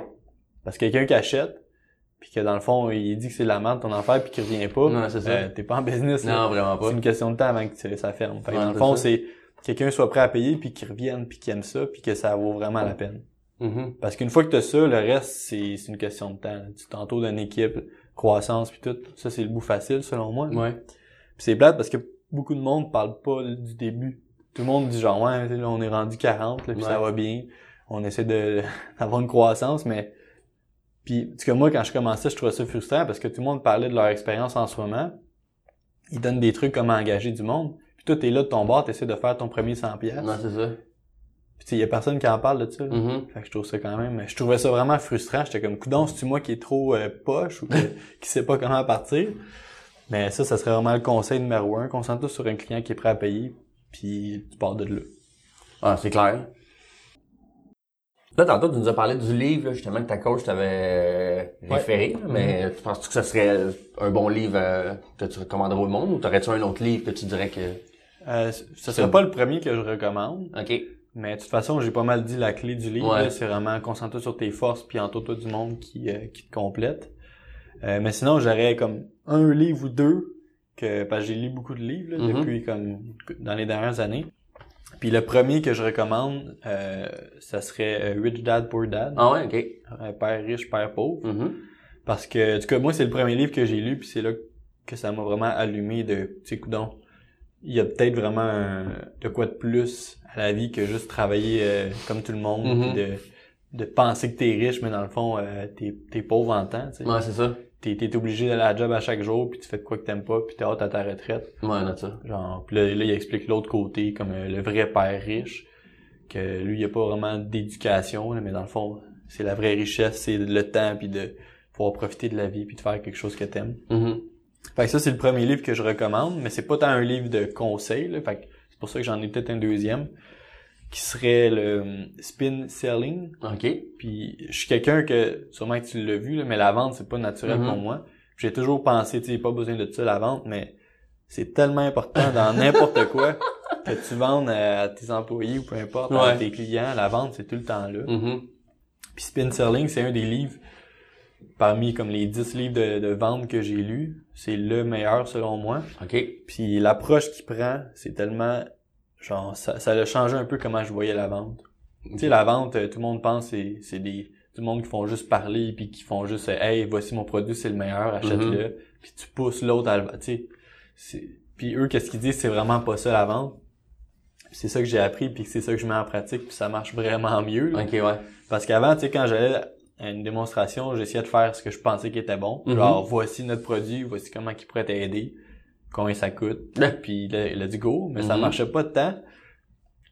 Parce que quelqu'un qui achète, puis que dans le fond, il dit que c'est de la merde ton affaire, puis qu'il revient pas, Non, c'est ça. euh, t'es pas en business. là. Non, vraiment pas. C'est une question de temps avant que ça ferme. Fait que dans le fond, c'est quelqu'un soit prêt à payer, puis qu'il revienne, puis qu'il aime ça, puis que ça vaut vraiment la peine. Mhm. Parce qu'une fois que t'as ça, le reste, c'est c'est une question de temps. là. Tu t'entoures d'une équipe, croissance, puis tout. Ça, c'est le bout facile, selon moi. Ouais. Puis c'est plate parce que beaucoup de monde parle pas du début. Tout le monde dit genre ouais, là, on est rendu 40 là, puis Ouais. ça va bien. On essaie de d'avoir une croissance mais puis en tout cas moi quand je commençais, je trouvais ça frustrant parce que tout le monde parlait de leur expérience en ce moment. Ils donnent des trucs comme engager du monde. Puis toi t'es là de ton bord, t'essaies de faire ton premier 100 pièces. Non, c'est ça. Puis tu sais, y a personne qui en parle de ça. Mhm. Fait que je trouve ça quand même, je trouvais ça vraiment frustrant. J'étais comme, coudon, c'est-tu moi qui est trop euh, poche ou que- qui sait pas comment partir? Mais ça, ça serait vraiment le conseil numéro un. Concentre-toi sur un client qui est prêt à payer, puis tu pars de là. Ah, c'est clair. Là, tantôt, tu nous as parlé du livre, là, justement, que ta coach t'avait euh, référé. Mais tu penses-tu que ça serait un bon livre euh, que tu recommanderais au monde ou t'aurais-tu un autre livre que tu dirais que... Euh, ce serait pas le premier que je recommande, OK. mais de toute façon, j'ai pas mal dit la clé du livre. Ouais. C'est vraiment concentre-toi sur tes forces, puis entoure-toi du monde qui, euh, qui te complète. Euh, mais sinon, j'aurais comme un livre ou deux que parce que j'ai lu beaucoup de livres là, Mhm. depuis comme dans les dernières années. Puis le premier que je recommande, euh, ça serait euh, Rich Dad Poor Dad, Ah ouais, OK. Euh, Père riche, Père pauvre. Mhm. Parce que, en tout cas, moi, c'est le premier livre que j'ai lu, puis c'est là que ça m'a vraiment allumé de, tu sais, il y a peut-être vraiment un- de quoi de plus à la vie que juste travailler euh, comme tout le monde, puis de, de penser que t'es riche, mais dans le fond, euh, t'es, t'es pauvre en temps, tu sais. Ouais, c'est ça. T'es, t'es obligé d'aller à la job à chaque jour, puis tu fais de quoi que t'aimes pas, puis t'es hâte à ta retraite. Ouais, note ça. Genre, puis là, là, il explique l'autre côté, comme euh, le vrai père riche, que lui, il a pas vraiment d'éducation, là, mais dans le fond, c'est la vraie richesse, c'est le temps, puis de pouvoir profiter de la vie, puis de faire quelque chose que t'aimes. Mhm. Fait que ça, c'est le premier livre que je recommande, mais c'est pas tant un livre de conseils, là, fait que c'est pour ça que j'en ai peut-être un deuxième, qui serait le hum, Spin Selling. OK. Puis je suis quelqu'un que, sûrement que tu l'as vu, là, mais la vente, c'est pas naturel Mhm. pour moi. J'ai toujours pensé, tu sais, pas besoin de ça, la vente, mais c'est tellement important dans n'importe quoi que tu vendes à tes employés ou peu importe, à tes clients. La vente, c'est tout le temps là. Mhm. Puis Spin Selling, c'est un des livres, parmi comme les 10 livres de, de vente que j'ai lus, c'est le meilleur selon moi. OK. Puis l'approche qu'il prend, c'est tellement, genre, ça, ça a changé un peu comment je voyais la vente. Tu sais, la vente, euh, tout le monde pense c'est c'est des tout le monde qui font juste parler puis qui font juste euh, hey voici mon produit c'est le meilleur achète-le puis tu pousses l'autre à le tu sais puis eux qu'est-ce qu'ils disent c'est vraiment pas ça la vente c'est ça que j'ai appris puis c'est ça que je mets en pratique puis ça marche vraiment mieux là. OK, ouais. parce qu'avant tu sais quand j'allais à une démonstration j'essayais de faire ce que je pensais qui était bon Mhm. genre voici notre produit voici comment il pourrait t'aider combien ça coûte puis il a, il a dit go mais ça Mhm. marchait pas de temps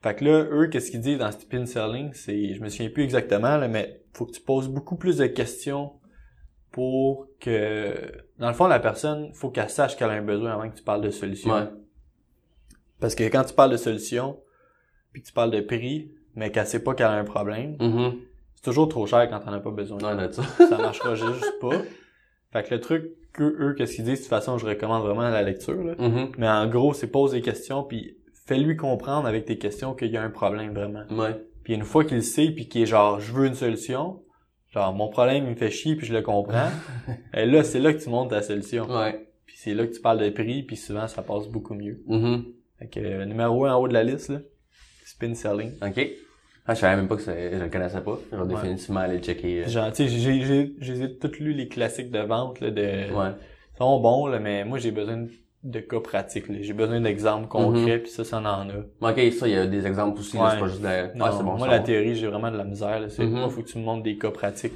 fait que là, eux, qu'est-ce qu'ils disent dans Spin Selling, c'est, je me souviens plus exactement, là, mais faut que tu poses beaucoup plus de questions pour que, dans le fond, la personne, faut qu'elle sache qu'elle a un besoin avant que tu parles de solution. Ouais. Parce que quand tu parles de solution, puis que tu parles de prix, mais qu'elle sait pas qu'elle a un problème, Mhm. c'est toujours trop cher quand t'en as pas besoin. Ouais, ça. Ça marchera juste pas. Fait que le truc que eux, qu'est-ce qu'ils disent, de toute façon, je recommande vraiment la lecture, là. Mhm. Mais en gros, c'est pose des questions, puis fais-lui comprendre avec tes questions qu'il y a un problème vraiment. Ouais. Puis une fois qu'il le sait, puis qu'il est genre, je veux une solution, genre, mon problème, il me fait chier, puis je le comprends, et là, c'est là que tu montes ta solution. Ouais. Puis c'est là que tu parles de prix, puis souvent, ça passe beaucoup mieux. Mhm. Fait que euh, numéro un en haut de la liste, là, spin selling. OK. Ah, je savais même pas que je le connaissais pas. Je vais définitivement aller le checker. euh. Genre, tu sais, j'ai, j'ai, j'ai toutes lu les classiques de vente, là, de... Ouais. Ils sont bons, là, mais moi, j'ai besoin de cas pratiques, là. J'ai besoin d'exemples concrets, puis ça, ça en a. OK, ça, il y a des exemples aussi, là, Ouais. c'est pas juste de... Non, Ah, c'est bon, moi, ça la théorie, j'ai vraiment de la misère, là. C'est, Mhm. moi, faut que tu me montres des cas pratiques.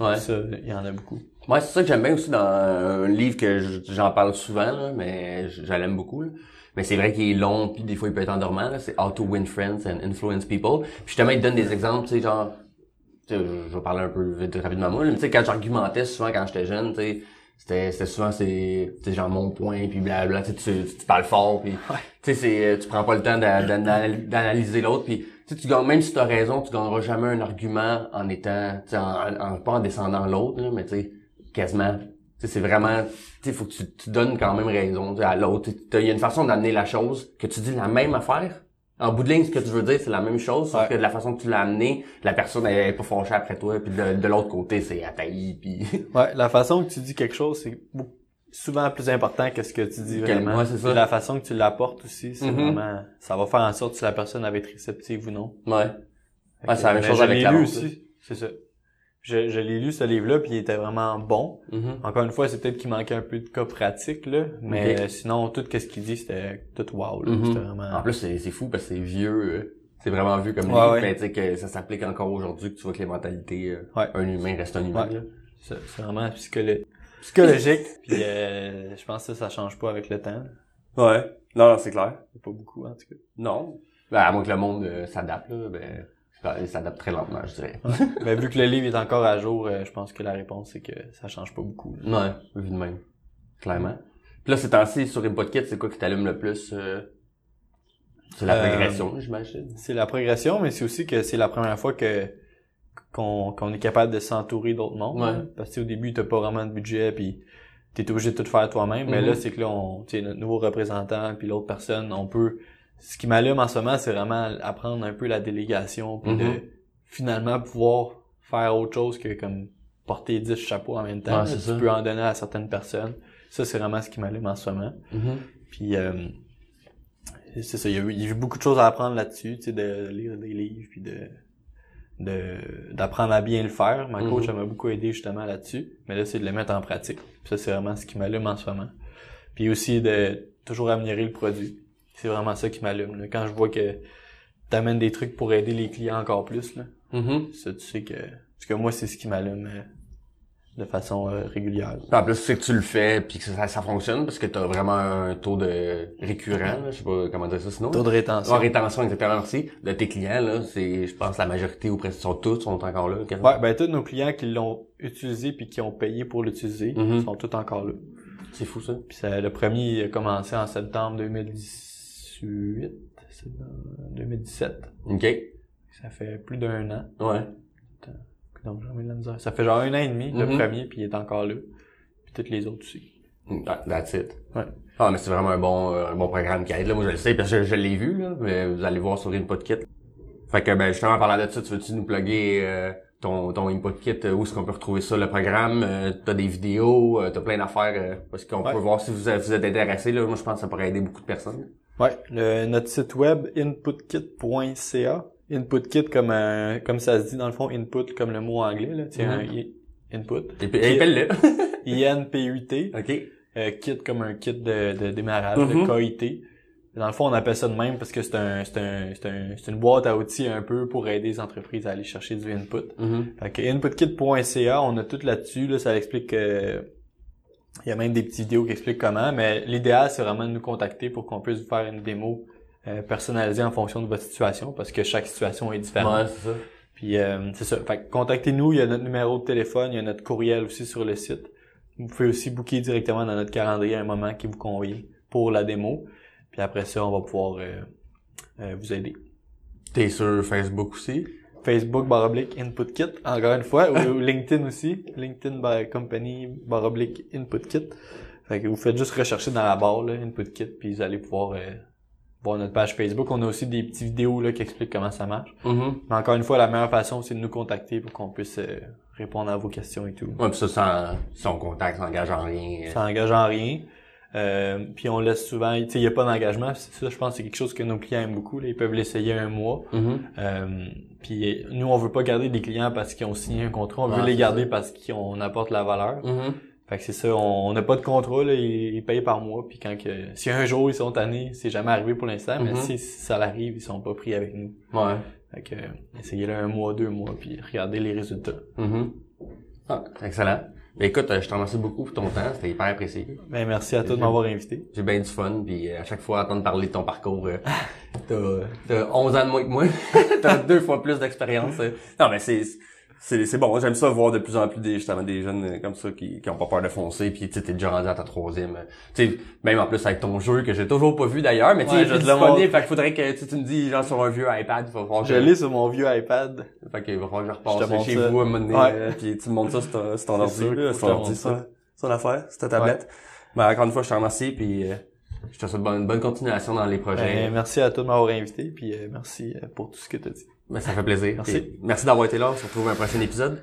Ouais. Ça, il y en a beaucoup. Ouais, c'est ça que j'aime bien aussi dans un livre que j'en parle souvent, là, mais je l'aime beaucoup. là. Mais c'est vrai qu'il est long, puis des fois il peut être endormant. C'est How to Win Friends and Influence People. Puis justement, il te donne des exemples, tu sais, genre... Je vais parler un peu vite rapidement moi, mais tu sais, quand j'argumentais souvent quand j'étais jeune, tu sais, c'était c'était souvent c'est tu sais genre mon point puis blabla tu, sais, tu tu parles fort puis tu sais c'est tu prends pas le temps d'a- d'a- d'analyser l'autre puis tu sais, tu gagnes même si tu as raison tu gagneras jamais un argument en étant tu sais en, en- pas en descendant l'autre là, mais tu sais quasiment c'est vraiment tu faut que tu, tu donnes quand même raison à l'autre il y a une façon d'amener la chose que tu dis la même affaire en bout de ligne, ce que tu veux dire, c'est la même chose, sauf Ouais. que de la façon que tu l'as amené, la personne elle est pas fâchée après toi, puis de, de l'autre côté, c'est attaillé, puis Ouais, la façon que tu dis quelque chose, c'est souvent plus important que ce que tu dis vraiment. ouais, c'est ça. La façon que tu l'apportes aussi, c'est Mhm. vraiment, ça va faire en sorte si la personne va être réceptive ou non. ouais. Ouais, c'est la même chose avec la aussi. C'est ça. Je, je l'ai lu ce livre-là, puis il était vraiment bon. Mhm. Encore une fois, c'est peut-être qu'il manquait un peu de cas pratiques, là. Mais sinon, tout ce qu'il dit, c'était tout wow, là. Mhm. C'était vraiment... En plus, c'est fou parce que c'est vieux. euh, c'est vraiment vieux comme Ouais, livre, ouais. mais tu sais que ça s'applique encore aujourd'hui, que tu vois que les mentalités, euh, Ouais. un humain reste un humain. Ouais. C'est c'est vraiment psycholo- psychologique. puis euh, je pense que ça, ça change pas avec le temps. Ouais. Non, non, c'est clair. Pas beaucoup, en tout cas. Non. Ben, à moins que le monde euh, s'adapte, là, ben, il s'adapte très lentement, je dirais. Mais vu que le livre est encore à jour, euh, je pense que la réponse c'est que ça change pas beaucoup. là. Ouais, vu de même. Clairement. Puis là, ces temps-ci, sur InputKit, c'est quoi qui t'allume le plus? euh? C'est la Euh, progression, j'imagine. C'est la progression, mais c'est aussi que c'est la première fois que qu'on est capable de s'entourer d'autres mondes. Ouais. hein. Parce que au début, t'as pas vraiment de budget, puis t'es obligé de tout faire toi-même. Mais Mhm. là, c'est que là, on, notre nouveau représentant, puis l'autre personne, on peut. Ce qui m'allume en ce moment, c'est vraiment apprendre un peu la délégation, puis de Mhm. finalement pouvoir faire autre chose que comme porter 10 chapeaux en même temps. Ouais, tu ça. peux en donner à certaines personnes. Ça, c'est vraiment ce qui m'allume en ce moment. Mhm. Puis euh, c'est ça, il y, a eu, il y a eu beaucoup de choses à apprendre là-dessus, tu sais, de lire des livres, puis de de d'apprendre à bien le faire. Ma coach Mhm. elle m'a beaucoup aidé justement là-dessus. Mais là, c'est de le mettre en pratique. Puis ça, c'est vraiment ce qui m'allume en ce moment. Puis aussi de toujours améliorer le produit. C'est vraiment ça qui m'allume. Quand je vois que t'amènes des trucs pour aider les clients encore plus, là, Mhm. ça, tu sais que... Parce que moi, c'est ce qui m'allume euh, de façon euh, régulière. En plus, c'est que tu le fais puis que ça, ça fonctionne parce que t'as vraiment un taux de récurrent, là, je sais pas comment dire ça sinon. Taux de rétention. En rétention, exactement, merci. De tes clients, là, c'est, je pense, la majorité ou presque sont tous sont encore là. quasiment. Ouais, ben tous nos clients qui l'ont utilisé puis qui ont payé pour l'utiliser Mhm. sont tous encore là. C'est fou, ça. Puis ça, le premier il a commencé en septembre 2018, c'est dans 2017. OK. Ça fait plus d'un an. Ouais. Donc j'ai de la misère. Ça fait genre un an et demi le Mhm. premier puis il est encore là. Puis toutes les autres aussi. That- That's it. Ouais. Ah, mais c'est vraiment un bon, euh, un bon programme qui aide, là. Moi, je le sais parce que je, je l'ai vu, là. Mais vous allez voir sur InputKit. Fait que, ben, justement, en parlant de ça, tu veux-tu nous plugger, euh, ton, ton InputKit, euh, où est-ce qu'on peut retrouver ça, le programme? Euh, t'as des vidéos, t'as plein d'affaires, parce qu'on Ouais. peut voir si vous êtes, vous êtes intéressé, là. Moi, je pense que ça pourrait aider beaucoup de personnes. Ouais, le, notre site web inputkit.ca. Inputkit comme un, comme ça se dit dans le fond, input comme le mot anglais là, c'est Mhm. un i- input. Et puis, appelle-le. I-N-P-U-T. OK. euh, kit comme un kit de, de démarrage, Mhm. de KIT. Dans le fond, on appelle ça de même parce que c'est un, c'est un, c'est un, c'est une boîte à outils un peu pour aider les entreprises à aller chercher du input. Fait que inputkit.ca, on a tout là-dessus, là, ça explique que il y a même des petites vidéos qui expliquent comment, mais l'idéal, c'est vraiment de nous contacter pour qu'on puisse vous faire une démo euh, personnalisée en fonction de votre situation, parce que chaque situation est différente. Ouais, c'est ça. Puis euh, c'est ça. Fait que contactez-nous, il y a notre numéro de téléphone, il y a notre courriel aussi sur le site. Vous pouvez aussi booker directement dans notre calendrier un moment qui vous convient pour la démo. Puis après ça, on va pouvoir euh, euh, vous aider. T'es sur Facebook aussi? Facebook baroblique InputKit, encore une fois, ou, LinkedIn aussi, LinkedIn by Company baroblique InputKit. Fait que vous faites juste rechercher dans la barre là, InputKit, puis vous allez pouvoir euh, voir notre page Facebook. On a aussi des petites vidéos là qui expliquent comment ça marche. Mhm. Mais encore une fois, la meilleure façon, c'est de nous contacter pour qu'on puisse euh, répondre à vos questions et tout. Ouais, pis ça, sans, contact, sans engage en rien. Ça engage en rien. Euh, puis on laisse souvent, tu sais, il n'y a pas d'engagement. Ça, je pense que c'est quelque chose que nos clients aiment beaucoup. Là. Ils peuvent l'essayer un mois. Mhm. Euh, puis nous, on veut pas garder des clients parce qu'ils ont signé un contrat. On veut les garder ça. parce qu'on apporte la valeur. Mhm. Fait que c'est ça, on n'a pas de contrat, là, ils, ils payent par mois. Puis quand que, si un jour ils sont tannés, c'est jamais arrivé pour l'instant, mais Mhm. si, si ça arrive, ils sont pas pris avec nous. Ouais. Fait que, essayez-le un mois, deux mois, puis regardez les résultats. Ah, excellent. Écoute, euh, je te remercie beaucoup pour ton temps, c'était hyper apprécié. Ben, merci à tous de m'avoir invité. J'ai bien du fun, puis euh, à chaque fois, entendre parler de ton parcours, euh, t'as, t'as 11 ans de moins que moi, t'as deux fois plus d'expérience. Non, mais c'est, c'est, c'est bon, j'aime ça voir de plus en plus des, justement, des jeunes euh, comme ça qui, qui ont pas peur de foncer, puis tu sais, t'es déjà rendu à ta troisième. euh, Tu sais, même en plus avec ton jeu, que j'ai toujours pas vu d'ailleurs, mais tu sais, Ouais, disponible, fait qu'il faudrait que tu me dis, genre sur un vieux iPad, il va falloir Je l'ai sur mon vieux iPad. Fait qu'il va falloir que je repasse chez ça. vous à un moment donné, Ouais. euh, puis tu me montres ça sur ton, ton C'est ordi, que ton ordi, ça, son affaire, sur ta tablette. Ben, encore une fois, je te remercie, puis euh, je te souhaite bonne, bonne continuation dans les projets. Ben, merci à tous de m'avoir invité, puis euh, merci pour tout ce que tu as dit. Ben, ça fait plaisir. Merci. Merci d'avoir été là, on se retrouve à un prochain épisode.